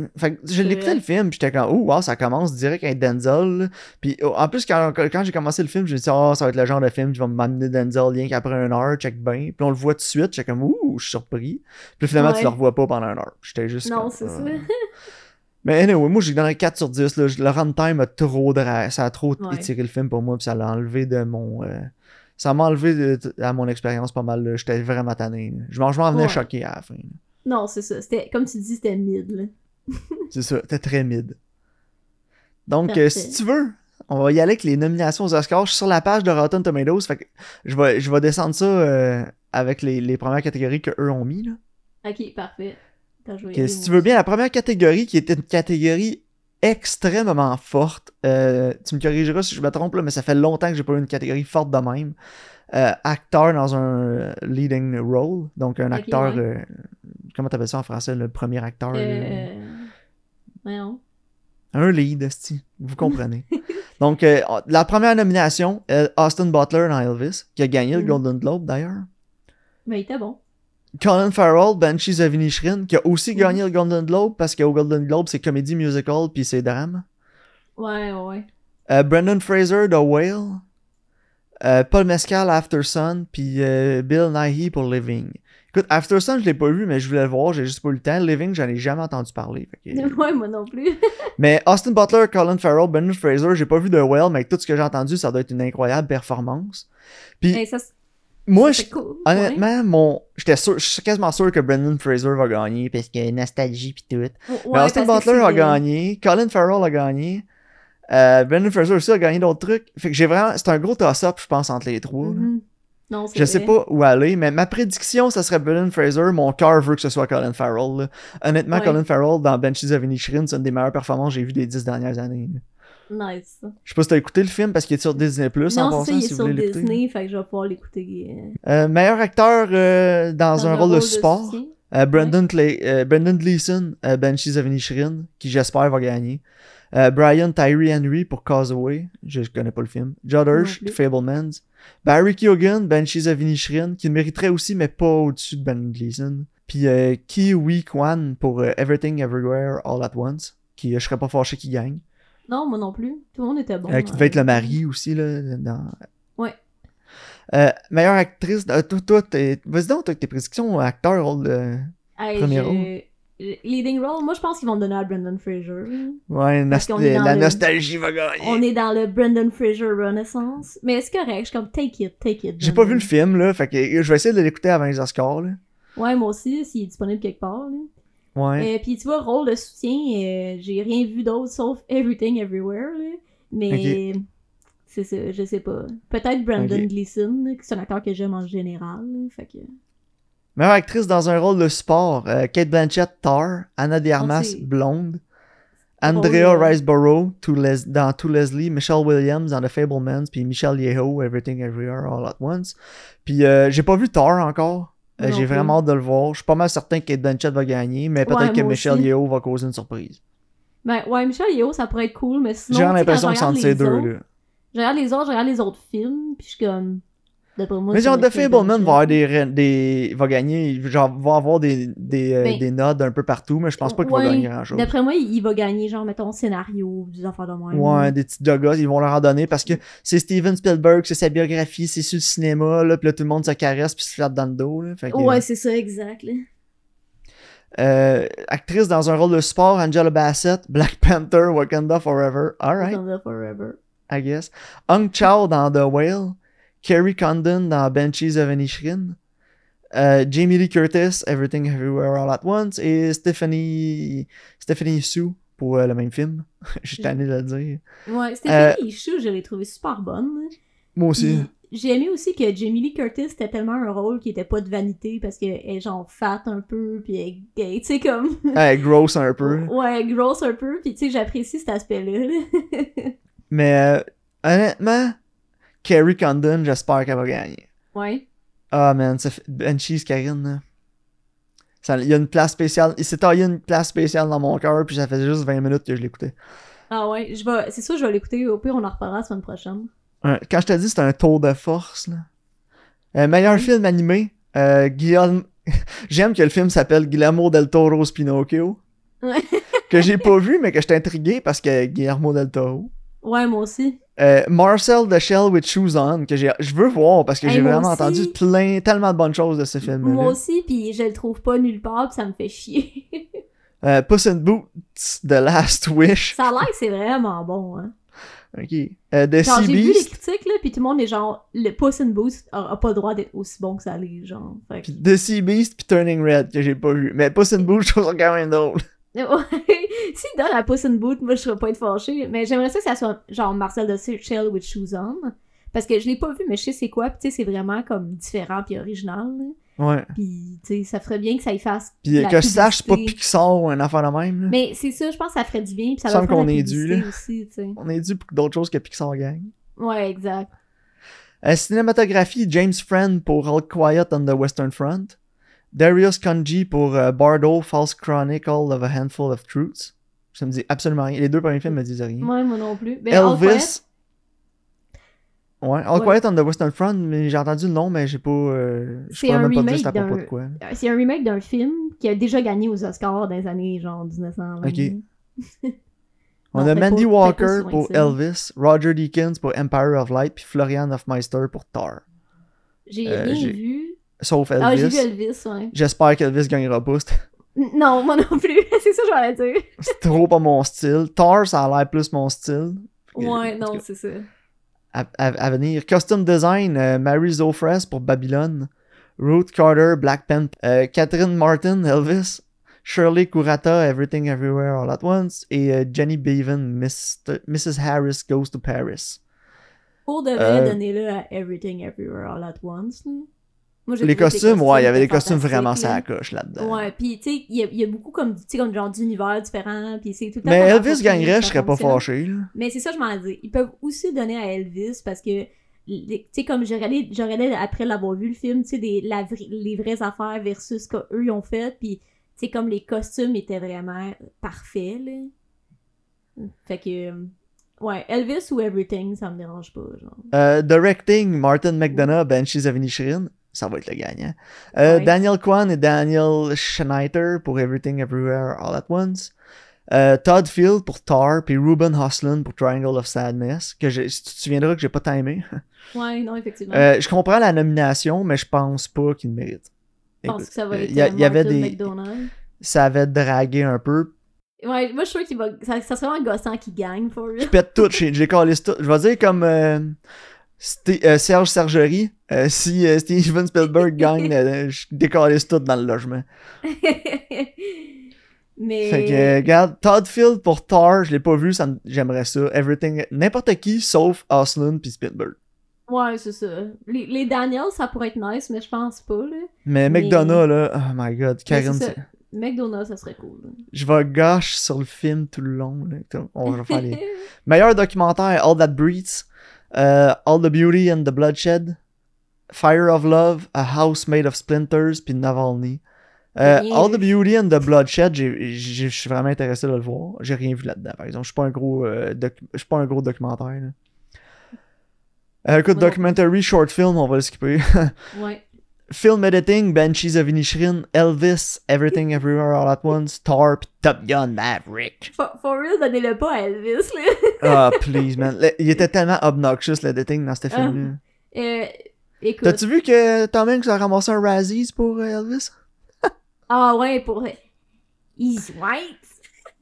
je l'écoutais le film, puis j'étais comme, oh, wow, ça commence direct avec Denzel. Puis oh, en plus, quand, quand j'ai commencé le film, je me dit, oh, ça va être le genre de film qui va m'amener Denzel rien qu'après une heure, check bien. Puis on le voit tout de suite, j'étais comme, ouh, je suis surpris. Puis finalement, tu le revois pas pendant une heure. J'étais juste. Non, c'est ça. (laughs) Mais anyway, moi j'ai donné 4 sur 10. Là. Le runtime a trop ça a trop étiré le film pour moi, puis ça l'a enlevé de mon. Euh, ça m'a enlevé à mon expérience pas mal. J'étais vraiment tanné. Je m'en venais choqué à la fin. Non, c'est ça. C'était, comme tu dis, c'était mid. (laughs) c'est ça, c'était très mid. Donc, euh, si tu veux, on va y aller avec les nominations aux Oscars. Je suis sur la page de Rotten Tomatoes. Fait que je vais, je vais descendre ça euh, avec les, les, premières catégories qu'eux ont mis. Là. Ok, parfait. si tu veux bien, la première catégorie qui était une catégorie extrêmement forte. Euh, tu me corrigeras si je me trompe, là, mais ça fait longtemps que j'ai pas eu une catégorie forte de même. Euh, acteur dans un leading role, donc un acteur. Comment t'appelles ça en français, le premier acteur Un lead, vous comprenez. (laughs) donc, la première nomination, Austin Butler dans Elvis, qui a gagné le mm. Golden Globe d'ailleurs. Mais il était bon. Colin Farrell, Banshees of Inisherin, qui a aussi gagné le Golden Globe parce qu'au Golden Globe, c'est comédie musical puis c'est drame. Ouais, ouais. Euh, Brendan Fraser, The Whale. Euh, Paul Mescal, After Sun, puis euh, Bill Nighy pour Living. Écoute, After Sun, je l'ai pas vu, mais je voulais le voir, j'ai juste pas eu le temps. Living, j'en ai jamais entendu parler. (laughs) Ouais, moi non plus. (laughs) mais Austin Butler, Colin Farrell, Brendan Fraser, j'ai pas vu The Whale, mais tout ce que j'ai entendu, ça doit être une incroyable performance. Puis, ça, moi, honnêtement, mon, j'étais sûr, je suis quasiment sûr que Brendan Fraser va gagner parce que nostalgie pis tout. mais Austin Butler a gagné, Colin Farrell a gagné, euh, Brendan Fraser aussi a gagné d'autres trucs. Fait que j'ai vraiment, c'est un gros toss-up, je pense, entre les trois. Non, je sais pas où aller, mais ma prédiction, ça serait Brendan Fraser. Mon cœur veut que ce soit Colin Farrell. Honnêtement, Colin Farrell dans Benches of Inisherin, c'est une des meilleures performances que j'ai vues des dix dernières années. Nice. Je sais pas si t'as écouté le film parce qu'il est sur Disney Plus en passant, il est sur Disney, fait que je vais pouvoir l'écouter. Euh. Euh, meilleur acteur euh, dans, un, rôle, de support. Brandon, Brandon Gleeson, Banshees of Inisherin, qui j'espère va gagner. Brian Tyree Henry pour Causeway, je connais pas le film. Judd Hirsch, Fablemans. Barry Keoghan, Banshees of Inisherin, qui le mériterait aussi, mais pas au-dessus de Brandon Gleeson. Puis Ki Wee Kwan pour Everything Everywhere All at Once, qui je serais pas fâché qu'il gagne. Non, moi non plus. Tout le monde était bon. Euh, qui devait être le mari aussi, là. Dans... Ouais. Euh, meilleure actrice. Euh, toi, toi vas-y donc, toi, tes prédictions acteur, de premier rôle. Leading role, moi je pense qu'ils vont donner à Brendan Fraser. Ouais, la nostalgie va gagner. On est dans le Brendan Fraser Renaissance. Mais c'est correct, je suis comme take it, take it. J'ai pas vu le film, là, fait que je vais essayer de l'écouter avant les Oscars, là. Ouais, moi aussi, s'il est disponible quelque part, là. Ouais. Euh, puis tu vois, rôle de soutien, euh, j'ai rien vu d'autre sauf Everything Everywhere, là. Mais c'est ça, je sais pas. Peut-être Brandon Gleeson, qui est un acteur que j'aime en général, fait que... Meilleure actrice dans un rôle de sport, euh, Kate Blanchett, Tar, Anna de Armas, Blonde, Andrea Riseborough dans To Leslie, Michelle Williams dans The Fablemans, puis Michelle Yeoh, Everything Everywhere All at Once. Puis euh, j'ai pas vu Tar encore. Euh, j'ai vraiment hâte de le voir. Je suis pas mal certain que Kate Blanchett va gagner, mais peut-être que Michelle Yeoh va causer une surprise. Ben ouais, Michelle Yeoh, ça pourrait être cool, mais sinon. J'ai l'impression que c'est entre ces deux, là. Je regarde les autres, je regarde les autres films, puis je suis comme mais genre, The Fableman va, avoir des, des, va gagner, genre, va avoir des, des, euh, ben, des notes un peu partout, mais je pense pas qu'il va gagner grand chose. D'après moi, il va gagner, genre, mettons, scénario, des affaires de moi. Ouais, des petits doggos, ils vont leur en donner parce que c'est Steven Spielberg, c'est sa biographie, c'est sur le cinéma, là, pis là, tout le monde se caresse puis se flatte dans le dos, là. ouais, c'est ça, exact, Euh, actrice dans un rôle de sport, Angela Bassett, Black (laughs) Panther, Wakanda Forever. Alright. Wakanda Forever. I guess. Hung Chao dans The Whale. Kerry Condon dans Banshees of Inisherin, euh, Jamie Lee Curtis, Everything Everywhere All at Once, et Stephanie, Stephanie Sue pour euh, le même film. (laughs) Je suis tanné de le dire. Ouais, Stephanie euh, Sue, je l'ai trouvé super bonne. Moi aussi. J'ai aimé aussi que Jamie Lee Curtis c'était tellement un rôle qui était pas de vanité parce qu'elle est genre fat un peu puis elle est gay, tu sais comme. (laughs) Elle est grosse un peu. Ouais, grosse un peu puis tu sais j'apprécie cet aspect-là. (laughs) Mais honnêtement, Kerry Condon, j'espère qu'elle va gagner. Ouais. Ah, man, ça fait... Banshees, Karine, Il y a une place spéciale. Il s'est taillé une place spéciale dans mon cœur, puis ça fait juste 20 minutes que je l'écoutais. Ah ouais, je vais... c'est sûr, je vais l'écouter. Au pire, on en reparlera la semaine prochaine. quand je te dis, c'est un tour de force, là. Euh, meilleur film animé, euh, Guillaume. (laughs) J'aime que le film s'appelle Guillermo del Toro's Pinocchio. Ouais. que j'ai (laughs) pas vu, mais que j'étais intrigué parce que Guillermo del Toro. Ouais, moi aussi. Euh, Marcel the Shell with Shoes On, que je veux voir parce que j'ai vraiment entendu plein, tellement de bonnes choses de ce film. Moi aussi, puis je le trouve pas nulle part, puis ça me fait chier. (laughs) euh, Puss in Boots, The Last Wish. Ça a l'air que c'est vraiment bon, hein. Ok. Euh, The Sea Beast. J'ai vu les critiques, là, puis tout le monde est genre, le Puss in Boots a, pas le droit d'être aussi bon que ça l'est, genre. Fait The Sea Beast, puis Turning Red, que j'ai pas vu. Mais Puss in Boots, je trouve ça quand même drôle. S'il (laughs) donne la Puss in Boot, moi je serais pas être fâchée. Mais j'aimerais ça que ça soit genre Marcel de Shell with Shoes On. Parce que je l'ai pas vu, mais je sais c'est quoi. Puis tu sais, c'est vraiment comme différent puis original. Ouais. Puis tu sais, ça ferait bien que ça y fasse. Puis que je sache, c'est pas Pixar ou un affaire de même. Mais c'est ça, je pense que ça ferait du bien. Puis ça va qu'on est dû. Là. Aussi, On est dû pour d'autres choses que Pixar gagne. Ouais, exact. Euh, cinématographie, James Friend pour All Quiet on the Western Front. Darius Kanji pour euh, Bardo, False Chronicle of a Handful of Truths. Ça me dit absolument rien. Les deux premiers films me disent rien. Moi, moi non plus. Ben, Elvis. Ouais, All Quiet on the Western Front, mais j'ai entendu le nom, mais j'ai pas. Euh, je pourrais même pas dire à propos de quoi. C'est un remake d'un film qui a déjà gagné aux Oscars dans les années genre 1920. Ok. (laughs) On a Mandy Walker pour Elvis, Roger Deakins pour Empire of Light, puis Florian Meister pour Tar. J'ai euh, rien vu. Sauf Elvis. Ah, j'ai vu Elvis, ouais. J'espère qu'Elvis gagnera pas. Non, moi non plus. (laughs) c'est ça que j'allais dire. c'est trop pas mon style. Tar, ça a l'air plus mon style. Ouais, non, c'est ça. À, venir. Costume design, euh, Mary Zofres pour Babylone. Ruth Carter, Black Panther. Euh, Catherine Martin, Elvis. Shirley Kurata, Everything Everywhere All at Once. Et euh, Jenny Bevan, Mrs. Harris Goes to Paris. Pour de vrai, donnez-le à Everything Everywhere All at Once les costumes, ouais, il y avait des costumes vraiment ça coche là-dedans. Ouais, puis tu sais, il y, a beaucoup comme, tu sais, comme genre d'univers différents, puis c'est tout Mais Elvis gagnerait, je serais pas fâché. Mais c'est ça, je m'en dis. Ils peuvent aussi donner à Elvis parce que, tu sais, comme j'aurais après l'avoir vu le film, tu sais, les vraies affaires versus ce qu'eux ils ont fait, puis tu sais, comme les costumes étaient vraiment parfaits, là. Fait que. Ouais, Elvis ou Everything, ça me dérange pas, genre. Euh, directing, Martin McDonough, Banshees of Inisherin ça va être le gagnant. Euh, Daniel Kwan et Daniel Schneider pour Everything Everywhere All at Once. Euh, Todd Field pour Tar, puis Ruben Hoslin pour Triangle of Sadness, que je, tu te souviendras que j'ai pas timé. (laughs) ouais, non, effectivement. Euh, je comprends la nomination, mais je pense pas qu'il mérite. Je pense que ça va être y, y avait des... McDonald. ça avait dragué un peu. Ouais, moi je trouve qu'il va. Ça, ça serait vraiment gossant qui gagne, pour lui. Je pète tout, (laughs) j'ai collé tout. Je vais dire comme euh, euh, Serge Sergerie, euh, si Steven Spielberg (laughs) gagne, je décalisse tout dans le logement. (laughs) Mais... Fait que, regarde, Todd Field pour Thor, je l'ai pas vu, j'aimerais ça. Everything, n'importe qui sauf Oslund puis Spielberg. Ouais, c'est ça. Les, les, Daniels, ça pourrait être nice, mais je pense pas, là. Mais, McDonough, là, oh my god, Karen. McDonough, ça serait cool. Je vais gâche sur le film tout le long. Là. On va faire les. (laughs) Meilleur documentaire All That Breathes, uh, All the Beauty and the Bloodshed, Fire of Love, A House Made of Splinters, puis Navalny. Euh, All the Beauty and the Bloodshed, je suis vraiment intéressé de le voir. J'ai rien vu là-dedans, par exemple. Je suis pas un gros, euh, suis pas un gros documentaire. Là. Euh, écoute, documentary, short film, on va le skipper. (laughs) ouais. Film editing, Banshees of Inisherin, Elvis, Everything Everywhere All at Once, Tarp, Top Gun, Maverick. For, for real, donnez-le pas à Elvis, là. Ah, oh, please, man. il était tellement obnoxious, l'editing, dans ce ah. film-là. Euh, écoute. T'as-tu vu que Tom Hanks a ramassé un Razzies pour euh, Elvis? ah ouais, pour... He's white.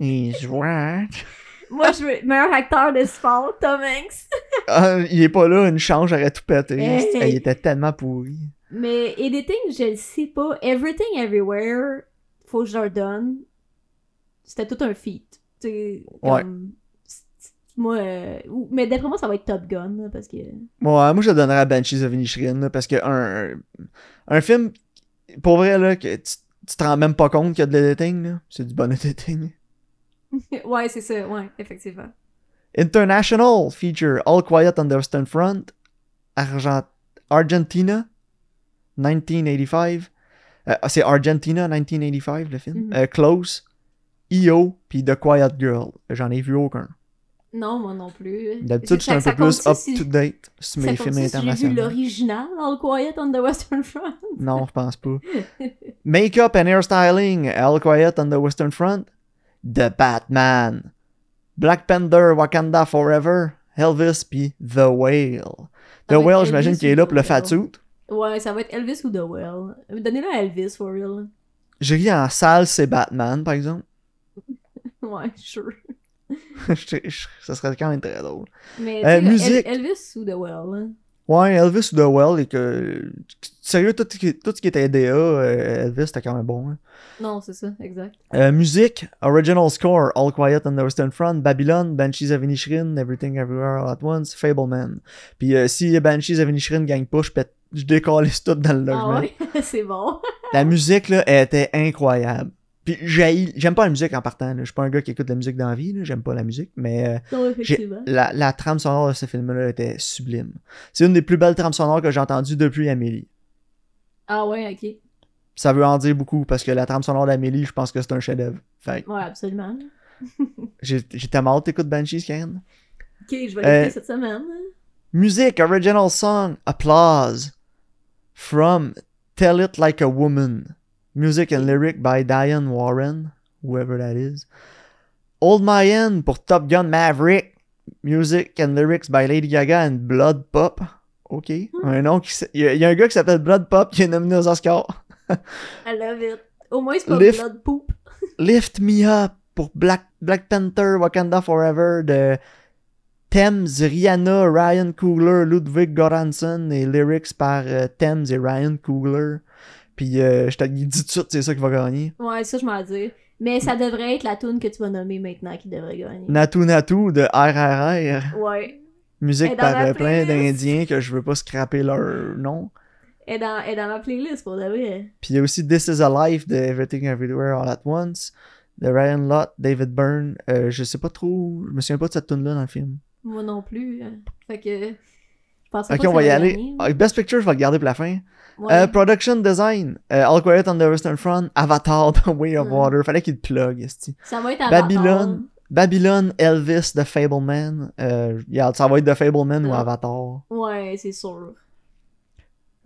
He's white. Moi, je veux meilleur acteur de sport, Tom Hanks. ah, il est pas là, une chance, j'aurais tout pété. il était tellement pourri. Mais editing, je le sais pas. Everything Everywhere, faut que je leur donne. C'était tout un feat. Comme... Ouais. Moi, euh... mais d'après moi, ça va être Top Gun, parce que... Ouais, moi, je le donnerais à Banshees of Inisherin, parce que un, un film, pour vrai, là, que tu, tu te rends même pas compte qu'il y a de l'editing, c'est du bon editing. (laughs) ouais, c'est ça, ouais, effectivement. International feature All Quiet on the Western Front, Argent Argentina, 1985. Euh, c'est Argentina 1985 le film. Mm -hmm. euh, Close, EO, puis The Quiet Girl. J'en ai vu aucun. Non, moi non plus. D'habitude, je suis un peu plus up-to-date sur mes films internationaux. J'ai vu l'original, All Quiet on the Western Front? non, je pense pas. (laughs) Make-up and hairstyling, All Quiet on the Western Front. The Batman. Black Panther, Wakanda Forever, Elvis, puis The Whale. The Whale, j'imagine qu'il est là pour le fat suit. Ouais, ça va être Elvis ou The Well. Donnez-le à Elvis, for real. J'ai ri en salle, c'est Batman, par exemple. (laughs) ouais, sure. (laughs) ça serait quand même très drôle. Mais euh, musique. Elvis ou The Well. Ouais, Elvis ou The Well, et que. Sérieux, tout, tout ce qui était DA, euh, Elvis, c'était quand même bon. Hein. Non, c'est ça, exact. Euh, musique, Original Score, All Quiet on the Western Front, Babylon, Banshees of Inisherin, Everything Everywhere All at Once, Fableman. Puis euh, si Banshees of Inisherin gagne pas, je pète je décalisse tout dans le ah logement. Ah ouais, (laughs) c'est bon. la musique, là, elle était incroyable. Puis j'aime pas la musique en partant. Je suis pas un gars qui écoute la musique dans la vie. J'aime pas la musique. Mais euh, la, la, trame sonore de ce film-là était sublime. C'est une des plus belles trames sonores que j'ai entendues depuis Amélie. Ah ouais, ok. Ça veut en dire beaucoup parce que la trame sonore d'Amélie, je pense que c'est un chef-d'œuvre. Ouais, absolument. (laughs) j'ai tellement hâte d'écouter Banshees, Karen. Ok, je vais l'écouter euh, cette semaine. Musique, original song, applause. From Tell It Like a Woman. Music and lyric by Diane Warren, whoever that is. Old Mayan pour Top Gun Maverick. Music and lyrics by Lady Gaga and Blood Pop. Ok. Hmm. Un nom qui. Il y, a un gars qui s'appelle Blood Pop qui est nominé aux Oscars. I love it. Au moins, c'est pas Blood Poop. (laughs) Lift Me Up pour Black, Black Panther Wakanda Forever de Thames, Rihanna, Ryan Coogler, Ludwig Göransson et lyrics par euh, Thames et Ryan Coogler. Puis euh, je te dis tout de suite, c'est ça qui va gagner. Ouais, ça je m'en dis. Mais ça devrait être la tune que tu vas nommer maintenant qui devrait gagner. Natu Natu de RRR. Ouais. Musique par euh, plein d'Indiens que je veux pas scraper leur nom. Est dans, est dans ma playlist pour de vrai. Puis il y a aussi This Is a Life de Everything Everywhere All at Once de Ryan Lott, David Byrne. je sais pas trop, je me souviens pas de cette tune là dans le film. Moi non plus. Hein. Fait que. Pensais ok, on va y aller. Ah, Best Picture, je vais le garder pour la fin. Euh, production Design, euh, All Quiet on the Western Front, Avatar, (laughs) The Way of Water. Fallait qu'il plug, ici. Ça va être Avatar. Babylon, Babylon, Elvis, The Fableman. Euh, yeah, ça va être The Fableman ou Avatar. Ouais, c'est sûr.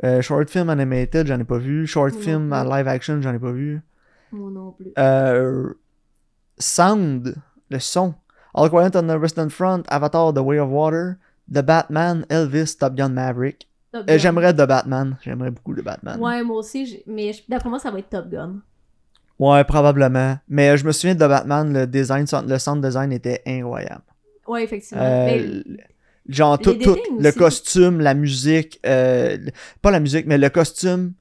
Euh, short film animated, j'en ai pas vu. Short film live action, j'en ai pas vu. Moi non plus. sound, le son. All Quiet on the Western Front, Avatar, The Way of Water, The Batman, Elvis, Top Gun Maverick. Euh, j'aimerais The Batman. J'aimerais beaucoup The Batman. Ouais, moi aussi. Mais d'après moi, ça va être Top Gun. Ouais, probablement. Mais je me souviens de Batman, le design, le sound design était incroyable. Ouais, effectivement. Euh, genre, tout, tout. Le costume, la musique. Euh, pas la musique, mais le costume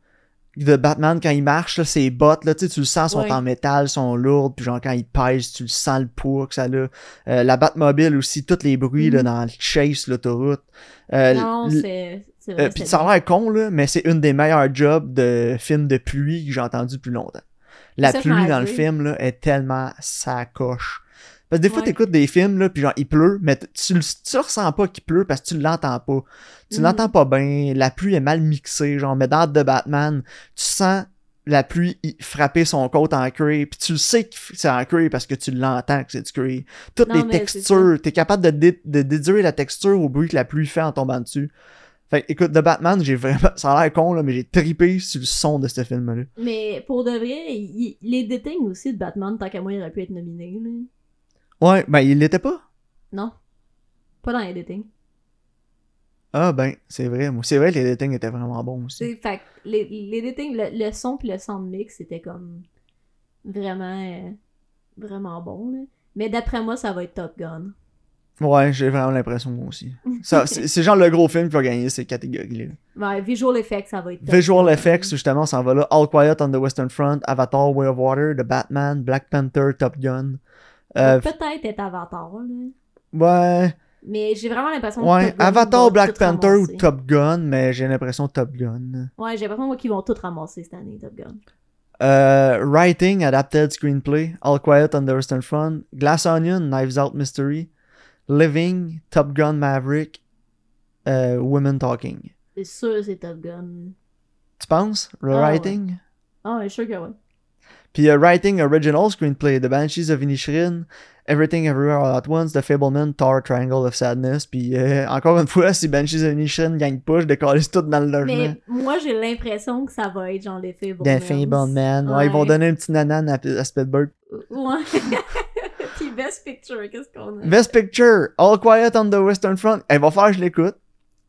de Batman quand il marche, là, ses bottes, là, tu le sens, sont en métal, sont lourdes, puis genre quand il pèse, tu le sens le poids que ça a. Euh, la Batmobile aussi, tous les bruits là, mm. dans le chase, l'autoroute. Euh, non, c'est. Euh, puis ça a l'air con, là, mais c'est une des meilleurs jobs de film de pluie que j'ai entendu depuis longtemps. La pluie dans le film là, est tellement sacoche. Parce que des fois, t'écoutes des films, là, puis genre, il pleut, mais tu, tu ressens pas qu'il pleut parce que tu l'entends pas. Tu mm. l'entends pas bien, la pluie est mal mixée, genre, mais dans The Batman, tu sens la pluie frapper son côte en cuir, puis tu le sais que c'est en cuir parce que tu l'entends que c'est du cuir. Toutes les textures, t'es capable de, de déduire la texture au bruit que la pluie fait en tombant dessus. Fait écoute, The Batman, j'ai vraiment. Ça a l'air con, là, mais j'ai tripé sur le son de ce film-là. Mais pour de vrai, les détails aussi de Batman, tant qu'à moi, il aurait pu être nominé. Là. Ouais, ben il l'était pas? Non. Pas dans editing. Ah ben, c'est vrai. C'est vrai que l'editing était vraiment bon aussi. Fait l'editing, le, le son puis le sound mix, c'était comme vraiment euh, vraiment bon. Là. Mais d'après moi, ça va être Top Gun. Ouais, j'ai vraiment l'impression moi aussi. (laughs) c'est genre le gros film qui va gagner ces catégories-là. Ouais, Visual Effects, ça va être. Visual Effects, justement, ça va là. All Quiet on the Western Front, Avatar, Way of Water, The Batman, Black Panther, Top Gun. Euh, peut-être être Avatar, là. Ouais. Mais j'ai vraiment l'impression ouais, Avatar, Black Panther ou Top Gun, mais j'ai l'impression Top Gun. Ouais, j'ai l'impression qu'ils vont tout ramasser cette année, Top Gun. Euh, writing, Adapted Screenplay, All Quiet on the Western Front, Glass Onion, Knives Out Mystery, Living, Top Gun Maverick, euh, Women Talking. C'est sûr c'est Top Gun. Tu penses? Le ah, writing? Ah, ouais, sûr que oui. Puis uh, Writing Original Screenplay, The Banshees of Inisherin, Everything Everywhere All At Once, The Fableman, Thor, Triangle of Sadness. Puis euh, (laughs) encore une fois, si Banshees of Inisherin gagne pas, je décolle tout dans le logement. Mais moi, j'ai l'impression que ça va être genre les Fableman. The Fableman. Ouais. ils vont donner un petit nanan à, à Spielberg. Ouais. (laughs) Puis Best Picture, qu'est-ce qu'on a? Best Picture, All Quiet on the Western Front. Elle va faire, je l'écoute.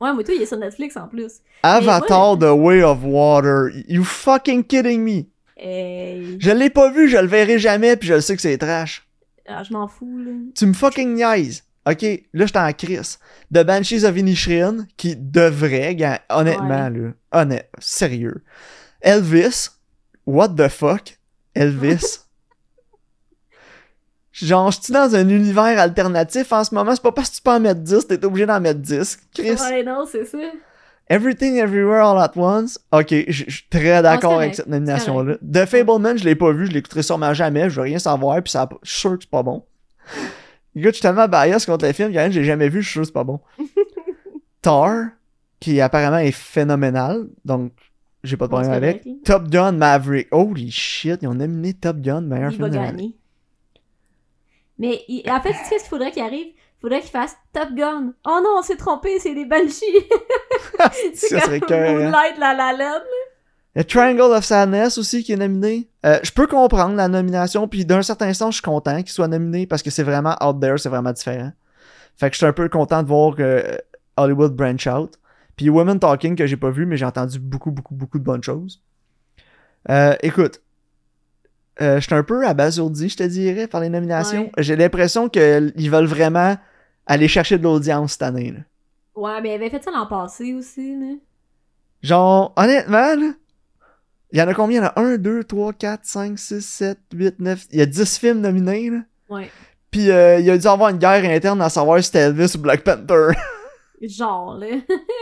Ouais, mais toi, il est sur Netflix en plus. Avatar, The Way of Water. You fucking kidding me? Je l'ai pas vu, je le verrai jamais, puis je le sais que c'est trash. Ah, je m'en fous, là. Tu me fucking niaises. Ok, là, j'étais en crise. The Banshees of Inisherin, qui devrait, honnêtement, là, honnête, sérieux. Elvis, what the fuck? Elvis. (laughs) Genre, je suis dans un univers alternatif en ce moment, c'est pas parce que tu peux en mettre 10, t'es obligé d'en mettre 10. Chris. Ouais, non, c'est ça. Everything Everywhere All At Once. Ok, je suis très d'accord avec cette nomination-là. The Fableman, je l'ai pas vu, je l'écouterai sûrement jamais, je veux rien savoir, puis ça, je suis sûr que c'est pas bon. Écoute, je suis tellement bias contre les films, que j'ai jamais vu, je suis sûr que c'est pas bon. (laughs) Tar, qui apparemment est phénoménal, donc j'ai pas de problème avec. Top Gun Maverick. Holy shit, ils ont nominé Top Gun meilleur film. Mais en fait, tu sais ce qu'il faudrait qu'il arrive? Faudrait qu'il fasse Top Gun. Oh non, on s'est trompé, c'est des Banshees. (laughs) (laughs) c'est cœur. Moonlight, la la la. Il Triangle of Sadness aussi qui est nominé. Euh, je peux comprendre la nomination, puis d'un certain sens, je suis content qu'il soit nominé parce que c'est vraiment out there, c'est vraiment différent. Fait que je suis un peu content de voir que Hollywood branch out. Puis Women Talking que j'ai pas vu, mais j'ai entendu beaucoup, beaucoup, beaucoup de bonnes choses. Euh, écoute, euh, je suis un peu abasourdi, je te dirais, par les nominations. J'ai l'impression qu'ils veulent vraiment aller chercher de l'audience cette année. Là. Ouais, mais il avait fait ça l'an passé aussi. Là. Genre, honnêtement, là, il y en a combien? Il y en a 1, 2, 3, 4, 5, 6, 7, 8, 9. Il y a 10 films nominés. Là. Ouais. Puis euh, il a dû avoir une guerre interne à savoir si c'était Elvis ou Black Panther. (laughs) Genre, là.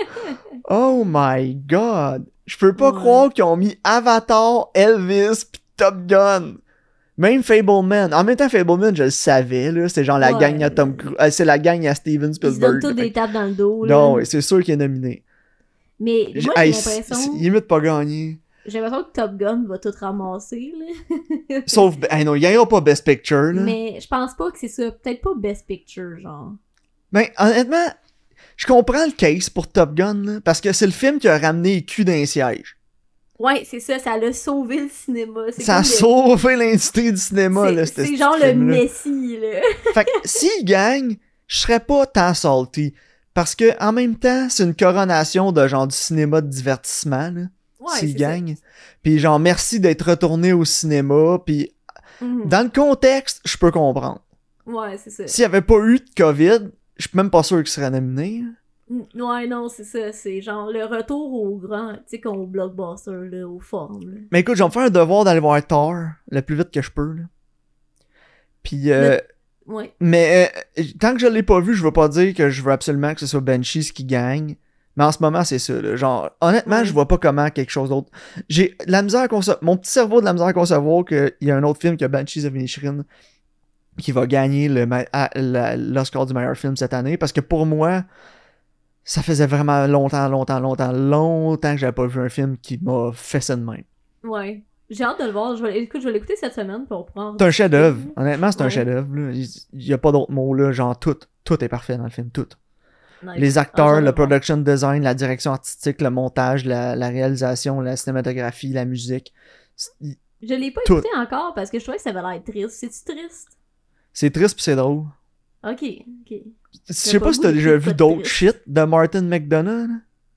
(laughs) oh my god. Je peux pas croire qu'ils ont mis Avatar, Elvis, pis Top Gun. Même Fableman. En même temps, Fableman, je le savais, là. C'est genre la gang à Tom Cruise. Euh, c'est la gang à Steven Spielberg. Ils donnent tous des tapes dans le dos, là. Non, c'est sûr qu'il est nominé. Mais moi, j'ai l'impression... Il pas gagner. J'ai l'impression que Top Gun va tout ramasser, là. (laughs) Sauf... Hey, non, il gagnera pas Best Picture, là. Mais je pense pas que c'est ça. Peut-être pas Best Picture, genre. Ben, honnêtement, je comprends le case pour Top Gun, là, parce que c'est le film qui a ramené les culs d'un siège. Ouais, c'est ça, ça a sauvé le cinéma. Ça a sauvé l'industrie du cinéma, là. C'est genre le messie, là. (laughs) fait que s'il gagne, je serais pas tant salty. Parce que, en même temps, c'est une coronation de genre du cinéma de divertissement, là. s'il gagne. Puis genre, merci d'être retourné au cinéma. Puis mhm. dans le contexte, je peux comprendre. Ouais, c'est ça. S'il n'y avait pas eu de COVID, je suis même pas sûr qu'il serait nominé. Mm, ouais, non, c'est ça. C'est genre le retour au grand, tu sais, au blockbuster, là, aux formes. Mais écoute, je vais me faire un devoir d'aller voir Thor le plus vite que je peux. Là. Puis, euh, ouais. mais euh, tant que je l'ai pas vu, je veux pas dire que je veux absolument que ce soit Banshees qui gagne. Mais en ce moment, c'est ça. Là. Genre, honnêtement, je vois pas comment quelque chose d'autre. J'ai la misère à concevoir. Mon petit cerveau de la misère à concevoir qu'il y a un autre film que Banshees of Inisherin qui va gagner l'Oscar du meilleur film cette année. Parce que pour moi, ça faisait vraiment longtemps, longtemps, longtemps, longtemps que j'avais pas vu un film qui m'a fait ça de même. Ouais. J'ai hâte de le voir. Je vais, écoute, je vais l'écouter cette semaine pour prendre. C'est un chef-d'œuvre. Honnêtement, c'est un chef-d'œuvre. Il n'y a pas d'autres mots là. Genre, tout. Tout est parfait dans le film. Tout. Les acteurs, ah, le production design, la direction artistique, le montage, la, réalisation, la cinématographie, la musique. Je l'ai pas écouté encore parce que je trouvais que ça avait l'air triste. C'est-tu triste? C'est triste pis c'est drôle. Ok, ok. Je sais pas, si t'as déjà vu d'autres shit de Martin McDonough.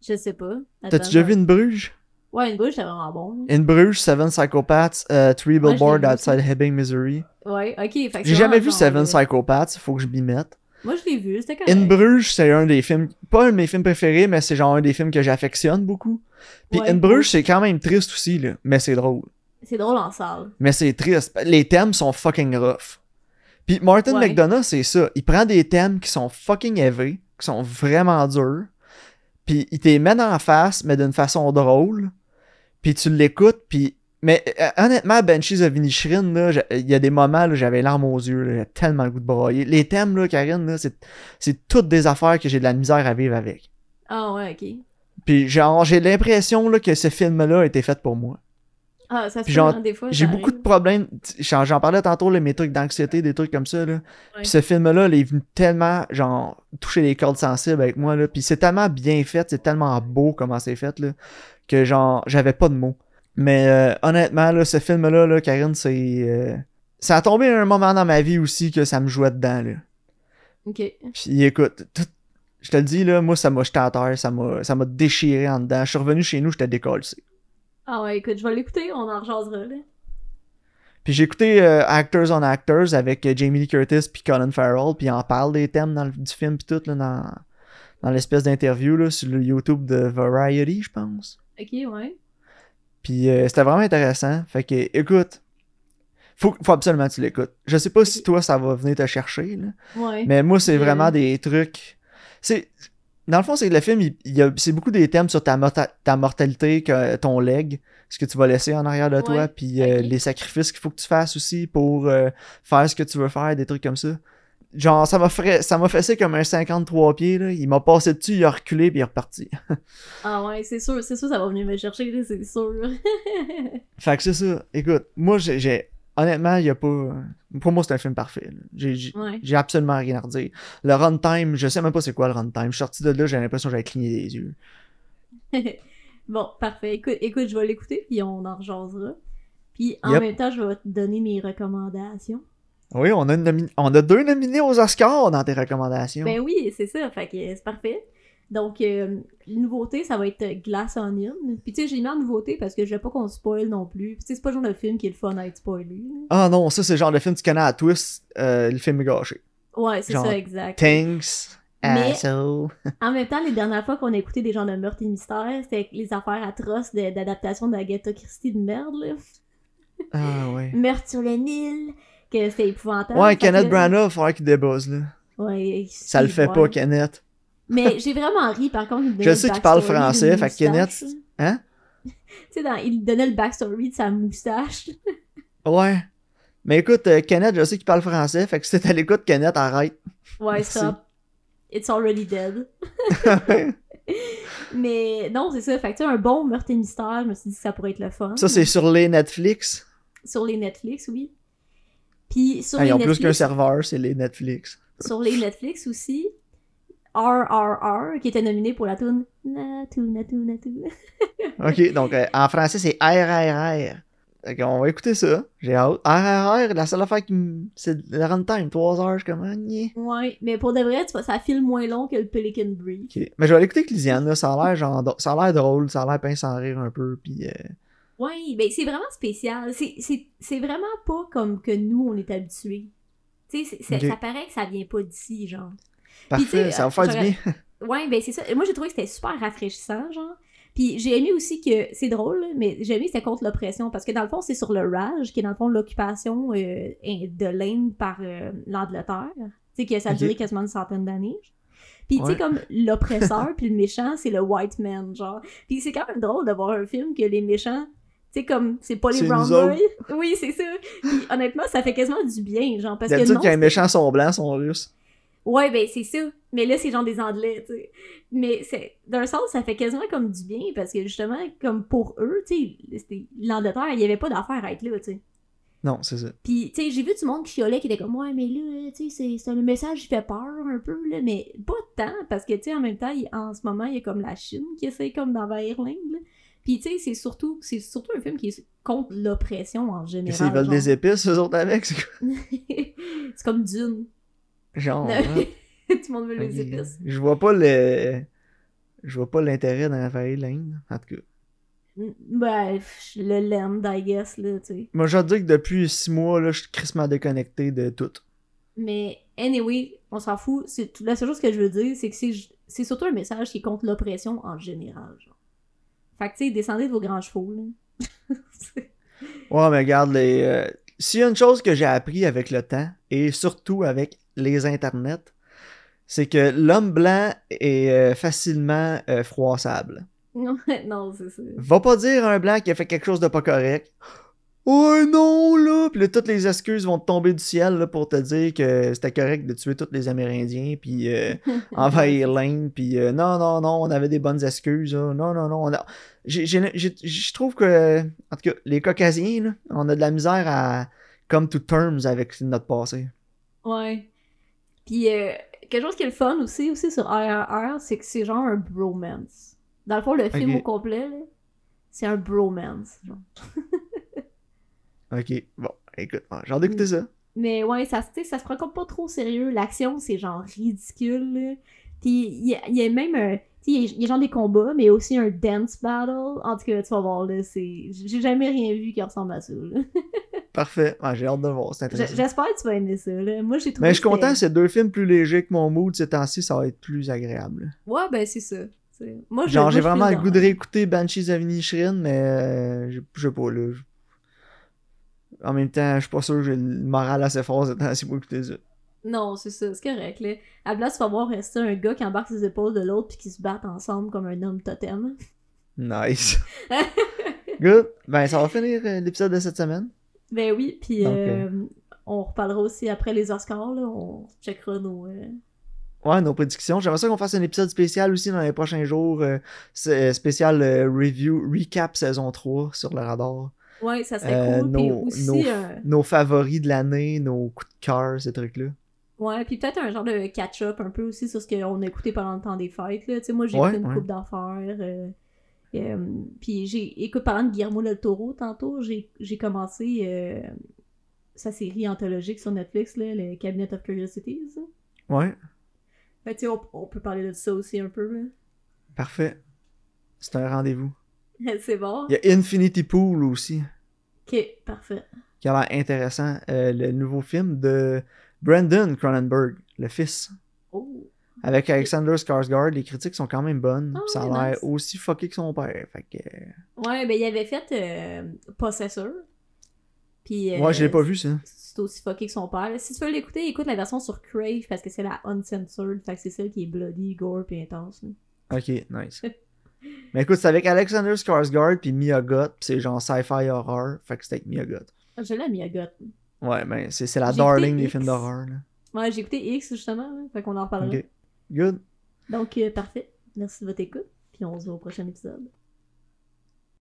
Je sais pas. T'as-tu déjà vu une bruge? Ouais, une bruge, c'est vraiment bon. Une bruge, Seven Psychopaths, uh, Three Billboards Outside Hibbing, Missouri. Ouais, ok. J'ai jamais vu Seven Psychopaths, faut que je m'y mette. Moi, je l'ai vu, c'était quand In Bruges, c'est un des films, pas un de mes films préférés, mais c'est genre un des films que j'affectionne beaucoup. Puis In Bruges, c'est quand même triste aussi, là, mais c'est drôle. C'est drôle en salle. Mais c'est triste. Les thèmes sont fucking rough. Puis Martin McDonough, c'est ça. Il prend des thèmes qui sont fucking heavy, qui sont vraiment durs, puis il t'es met en face, mais d'une façon drôle, puis tu l'écoutes, puis... Mais euh, honnêtement, Banshees of Inisherin, là, il y a des moments où j'avais l'arme aux yeux, j'ai tellement le goût de broyer. Les thèmes, là, Karine, là, c'est toutes des affaires que j'ai de la misère à vivre avec. Ah ouais, ok. Puis genre, j'ai l'impression là, que ce film-là a été fait pour moi. Ah, ça se hein, des fois. J'ai beaucoup de problèmes. J'en parlais tantôt, là, mes trucs d'anxiété, des trucs comme ça. Là. Puis ce film-là, il est venu tellement, genre, toucher les cordes sensibles avec moi. Là. Puis c'est tellement bien fait, c'est tellement beau comment c'est fait, là, que genre, j'avais pas de mots. Mais euh, honnêtement, là, ce film-là, là, Karine, c'est. Euh, ça a tombé à un moment dans ma vie aussi que ça me jouait dedans. Là. Ok. Puis écoute, je te le dis, là, moi, ça m'a jeté à terre, ça m'a déchiré en dedans. Je suis revenu chez nous, j'étais décollé. Ah ouais, écoute, je vais l'écouter, on en rejasera, là. Puis j'ai écouté euh, Actors on Actors avec euh, Jamie Lee Curtis puis Colin Farrell, puis on parle des thèmes dans le, du film puis tout, là, dans, dans l'espèce d'interview, là, sur le YouTube de Variety, je pense. Ok, ouais. Puis euh, c'était vraiment intéressant. Fait que, écoute, faut, faut absolument que tu l'écoutes. Je sais pas si toi, ça va venir te chercher, là. Ouais. Mais moi, c'est vraiment des trucs... C'est dans le fond, c'est que le film, il, c'est beaucoup des thèmes sur ta, ta mortalité, que, ton leg, ce que tu vas laisser en arrière de toi, puis euh, les sacrifices qu'il faut que tu fasses aussi pour euh, faire ce que tu veux faire, des trucs comme ça. Genre, ça m'a fait, ça m'a fait comme un 53 pieds, là. Il m'a passé dessus, il a reculé, puis il est reparti. (laughs) ah ouais, c'est sûr, c'est sûr, ça va venir me chercher, c'est sûr. (laughs) fait que c'est ça. Écoute, moi, j'ai honnêtement, il y a pas. Pour moi, c'est un film parfait. J'ai absolument rien à redire. Le runtime, je sais même pas c'est quoi le runtime. Je suis sorti de là, j'ai l'impression que j'avais cligné les yeux. (laughs) bon, parfait. Écoute, écoute je vais l'écouter, puis on en rejasera. Puis en même temps, je vais te donner mes recommandations. Oui, on a, on a deux nominés aux Oscars dans tes recommandations. Ben oui, c'est ça. Fait que c'est parfait. Donc, euh, nouveauté, ça va être Glass Onion. Puis, tu sais, j'ai mis en nouveauté parce que je veux pas qu'on spoil non plus. Puis, tu sais, c'est pas le genre de film qui est le fun à être spoilé. Ah non, ça, c'est le genre de film, tu connais à twist, euh, le film est gâché. Ouais, c'est ça, exact. Thanks. Mais, (laughs) en même temps, les dernières fois qu'on a écouté des genres de meurtres et mystères, c'était les affaires atroces d'adaptation d'Agatha Christie de merde, là. Ah ouais. (laughs) Meurtre sur le Nil, que c'était épouvantable. Ouais, Kenneth Branagh, il faudrait qu'il débuzz, là. Ouais. Ça le fait pas, Kenneth. Mais j'ai vraiment ri, par contre. Je sais qu'il parle français, fait que Kenneth. Hein? (laughs) tu sais, il donnait le backstory de sa moustache. ouais. Mais écoute, euh, Kenneth, je sais qu'il parle français, fait que si t'es à l'écoute, Kenneth, arrête. Ouais, stop. It's already dead. (laughs) (laughs) Mais non, c'est ça. Fait que tu un bon meurtre et mystère, je me suis dit que ça pourrait être le fun. Ça, c'est sur les Netflix? Sur les Netflix, oui. Puis sur ah, les Ils ont Netflix, plus qu'un serveur, c'est les Netflix. Sur les Netflix aussi, RRR, qui était nominé pour la tune Natu, Natu, Natu. (laughs) ok, donc euh, en français, c'est RRR. on va écouter ça. J'ai hâte. RRR, la seule affaire qui me. C'est le runtime, 3 heures, je suis comme. Ouais, mais pour de vrai, tu vois, ça file moins long que le Pelican Brief. Ok. Mais je vais l'écouter avec Lisiane, là. Ça a l'air genre. Ça a l'air drôle, ça a l'air pince sans rire un peu, puis. Euh... Ouais, ben c'est vraiment spécial. C'est vraiment pas comme que nous, on est habitués. Tu sais, ça paraît que ça vient pas d'ici, genre. Parfait, ça va faire du bien. (laughs) ouais, ben c'est ça. Moi, j'ai trouvé que c'était super rafraîchissant, genre. Puis j'ai aimé aussi que, c'est drôle, mais j'ai aimé que c'était contre l'oppression, parce que dans le fond, c'est sur le Raj, qui est dans le fond l'occupation euh, de l'Inde par euh, l'Angleterre. Tu sais, que ça a duré quasiment une centaine d'années. Puis tu sais, comme l'oppresseur, (laughs) puis le méchant, c'est le white man, genre. Puis c'est quand même drôle de voir un film que les méchants tu sais, comme, c'est pas les brown boys. (laughs) Oui, c'est ça. Puis honnêtement, ça fait quasiment du bien, genre, parce que non... qu'il y a un méchant sont blancs, sont russes. Ouais, ben c'est ça. Mais là, c'est genre des Anglais, tu sais. Mais c'est d'un sens, ça fait quasiment comme du bien parce que justement, comme pour eux, tu sais, l'Angleterre, il n'y avait pas d'affaire à être là, tu sais. Non, c'est ça. Puis, tu sais, j'ai vu du monde qui chiolait qui était comme, ouais, mais là, tu sais, c'est un message qui fait peur un peu, là, mais pas tant parce que, tu sais, en même temps, en ce moment, il y a comme la Chine qui essaie comme d'envahir l'Inde, Puis, tu sais, c'est surtout, c'est surtout un film qui est contre l'oppression en général. Ils veulent des épices, eux autres, avec. c'est (laughs) comme Dune. Genre. (laughs) Tout le monde veut les épices. Je vois pas le. Je vois pas l'intérêt dans la en tout cas. Bref, le land, I guess, là, tu sais. Moi, je veux dire que depuis six mois, là, je suis crissement déconnecté de tout. Mais, anyway, on s'en fout. La seule chose que je veux dire, c'est que c'est surtout un message qui est contre l'oppression en général, genre. Fait que, tu sais, descendez de vos grands chevaux, là. (laughs) ouais, mais regarde, les... Euh, s'il y a une chose que j'ai appris avec le temps, et surtout avec les internets, c'est que l'homme blanc est euh, facilement euh, froissable. non, c'est ça. Va pas dire à un blanc qui a fait quelque chose de pas correct. Oh non, là! Puis là, toutes les excuses vont te tomber du ciel là, pour te dire que c'était correct de tuer tous les Amérindiens, puis euh, (laughs) envahir l'Inde, puis non, non, non, on avait des bonnes excuses. Non, non, non. Je trouve que, en tout cas, les Caucasiens, on a de la misère à come to terms avec notre passé. Ouais. Puis, euh, quelque chose qui est le fun aussi, aussi sur RRR, c'est que c'est genre un bromance. Dans le fond, le film au complet, c'est un bromance. (laughs) ok, bon, écoute, j'ai hâte d'écouter ça. Mais ouais, ça, ça se prend comme pas trop sérieux. L'action, c'est genre ridicule. Puis il y, a même un. Il y, a genre des combats, mais aussi un dance battle. En tout cas, tu vas voir, là, c'est. J'ai jamais rien vu qui ressemble à ça, là. (laughs) Parfait. j'ai hâte de voir. C'est intéressant. J'espère que tu vas aimer ça. Là. Moi, j'ai trouvé. Mais je suis content, c'est deux films plus légers que mon mood ces temps-ci, ça va être plus agréable. Ouais, ben c'est ça. Moi, Genre, j'ai vraiment le goût de réécouter Banshees of Inisherin, mais euh, je sais pas, là. En même temps, je suis pas sûr que j'ai le moral assez fort ces temps-ci pour écouter ça. Non, c'est ça, c'est correct. Là. À place, tu vas voir rester un gars qui embarque ses épaules de l'autre puis qui se battent ensemble comme un homme totem. Nice. (laughs) Good. Ben, ça va finir euh, l'épisode de cette semaine. Ben oui, puis euh, on reparlera aussi après les Oscars, là, on checkera nos... Euh, ouais, nos prédictions. J'aimerais ça qu'on fasse un épisode spécial aussi dans les prochains jours, euh, spécial review, recap saison 3 sur le radar. Ouais, ça serait cool. Nos, aussi, nos, favoris de l'année, nos coups de cœur, ces trucs-là. Ouais, puis peut-être un genre de catch-up un peu aussi sur ce qu'on a écouté pendant le temps des fêtes. Là. Tu sais, moi, j'ai fait une coupe d'affaires. Euh, puis j'ai écoute parlant de Guillermo del Toro tantôt, j'ai commencé euh, sa série anthologique sur Netflix, là, le Cabinet of Curiosities. Ouais. Ben, tu sais, on, peut parler de ça aussi un peu. Parfait. C'est un rendez-vous. (laughs) C'est bon. Il y a Infinity Pool aussi. Ok, parfait. Qui a l'air intéressant. Euh, le nouveau film de Brandon Cronenberg, le fils. Oh. Avec Alexander Skarsgård, les critiques sont quand même bonnes. Ah ça a l'air aussi fucké que son père. Fait que... Ouais, ben il avait fait euh, Possessor. Puis, euh, ouais, je l'ai pas vu ça. C'est aussi fucké que son père. Si tu veux l'écouter, écoute la version sur Crave parce que c'est la uncensored. Fait que c'est celle qui est bloody, gore et intense. Ok, nice. (laughs) Mais écoute, c'est avec Alexander Skarsgård puis Mia Goth, c'est genre sci-fi horror. Fait que c'est avec Mia Goth. Ah, je l'aime Mia. Ouais, ben c'est la darling des films d'horreur. Ouais, j'ai écouté X justement, fait qu'on en reparlera. Good. Donc, euh, parfait. Merci de votre écoute. Puis on se voit au prochain épisode.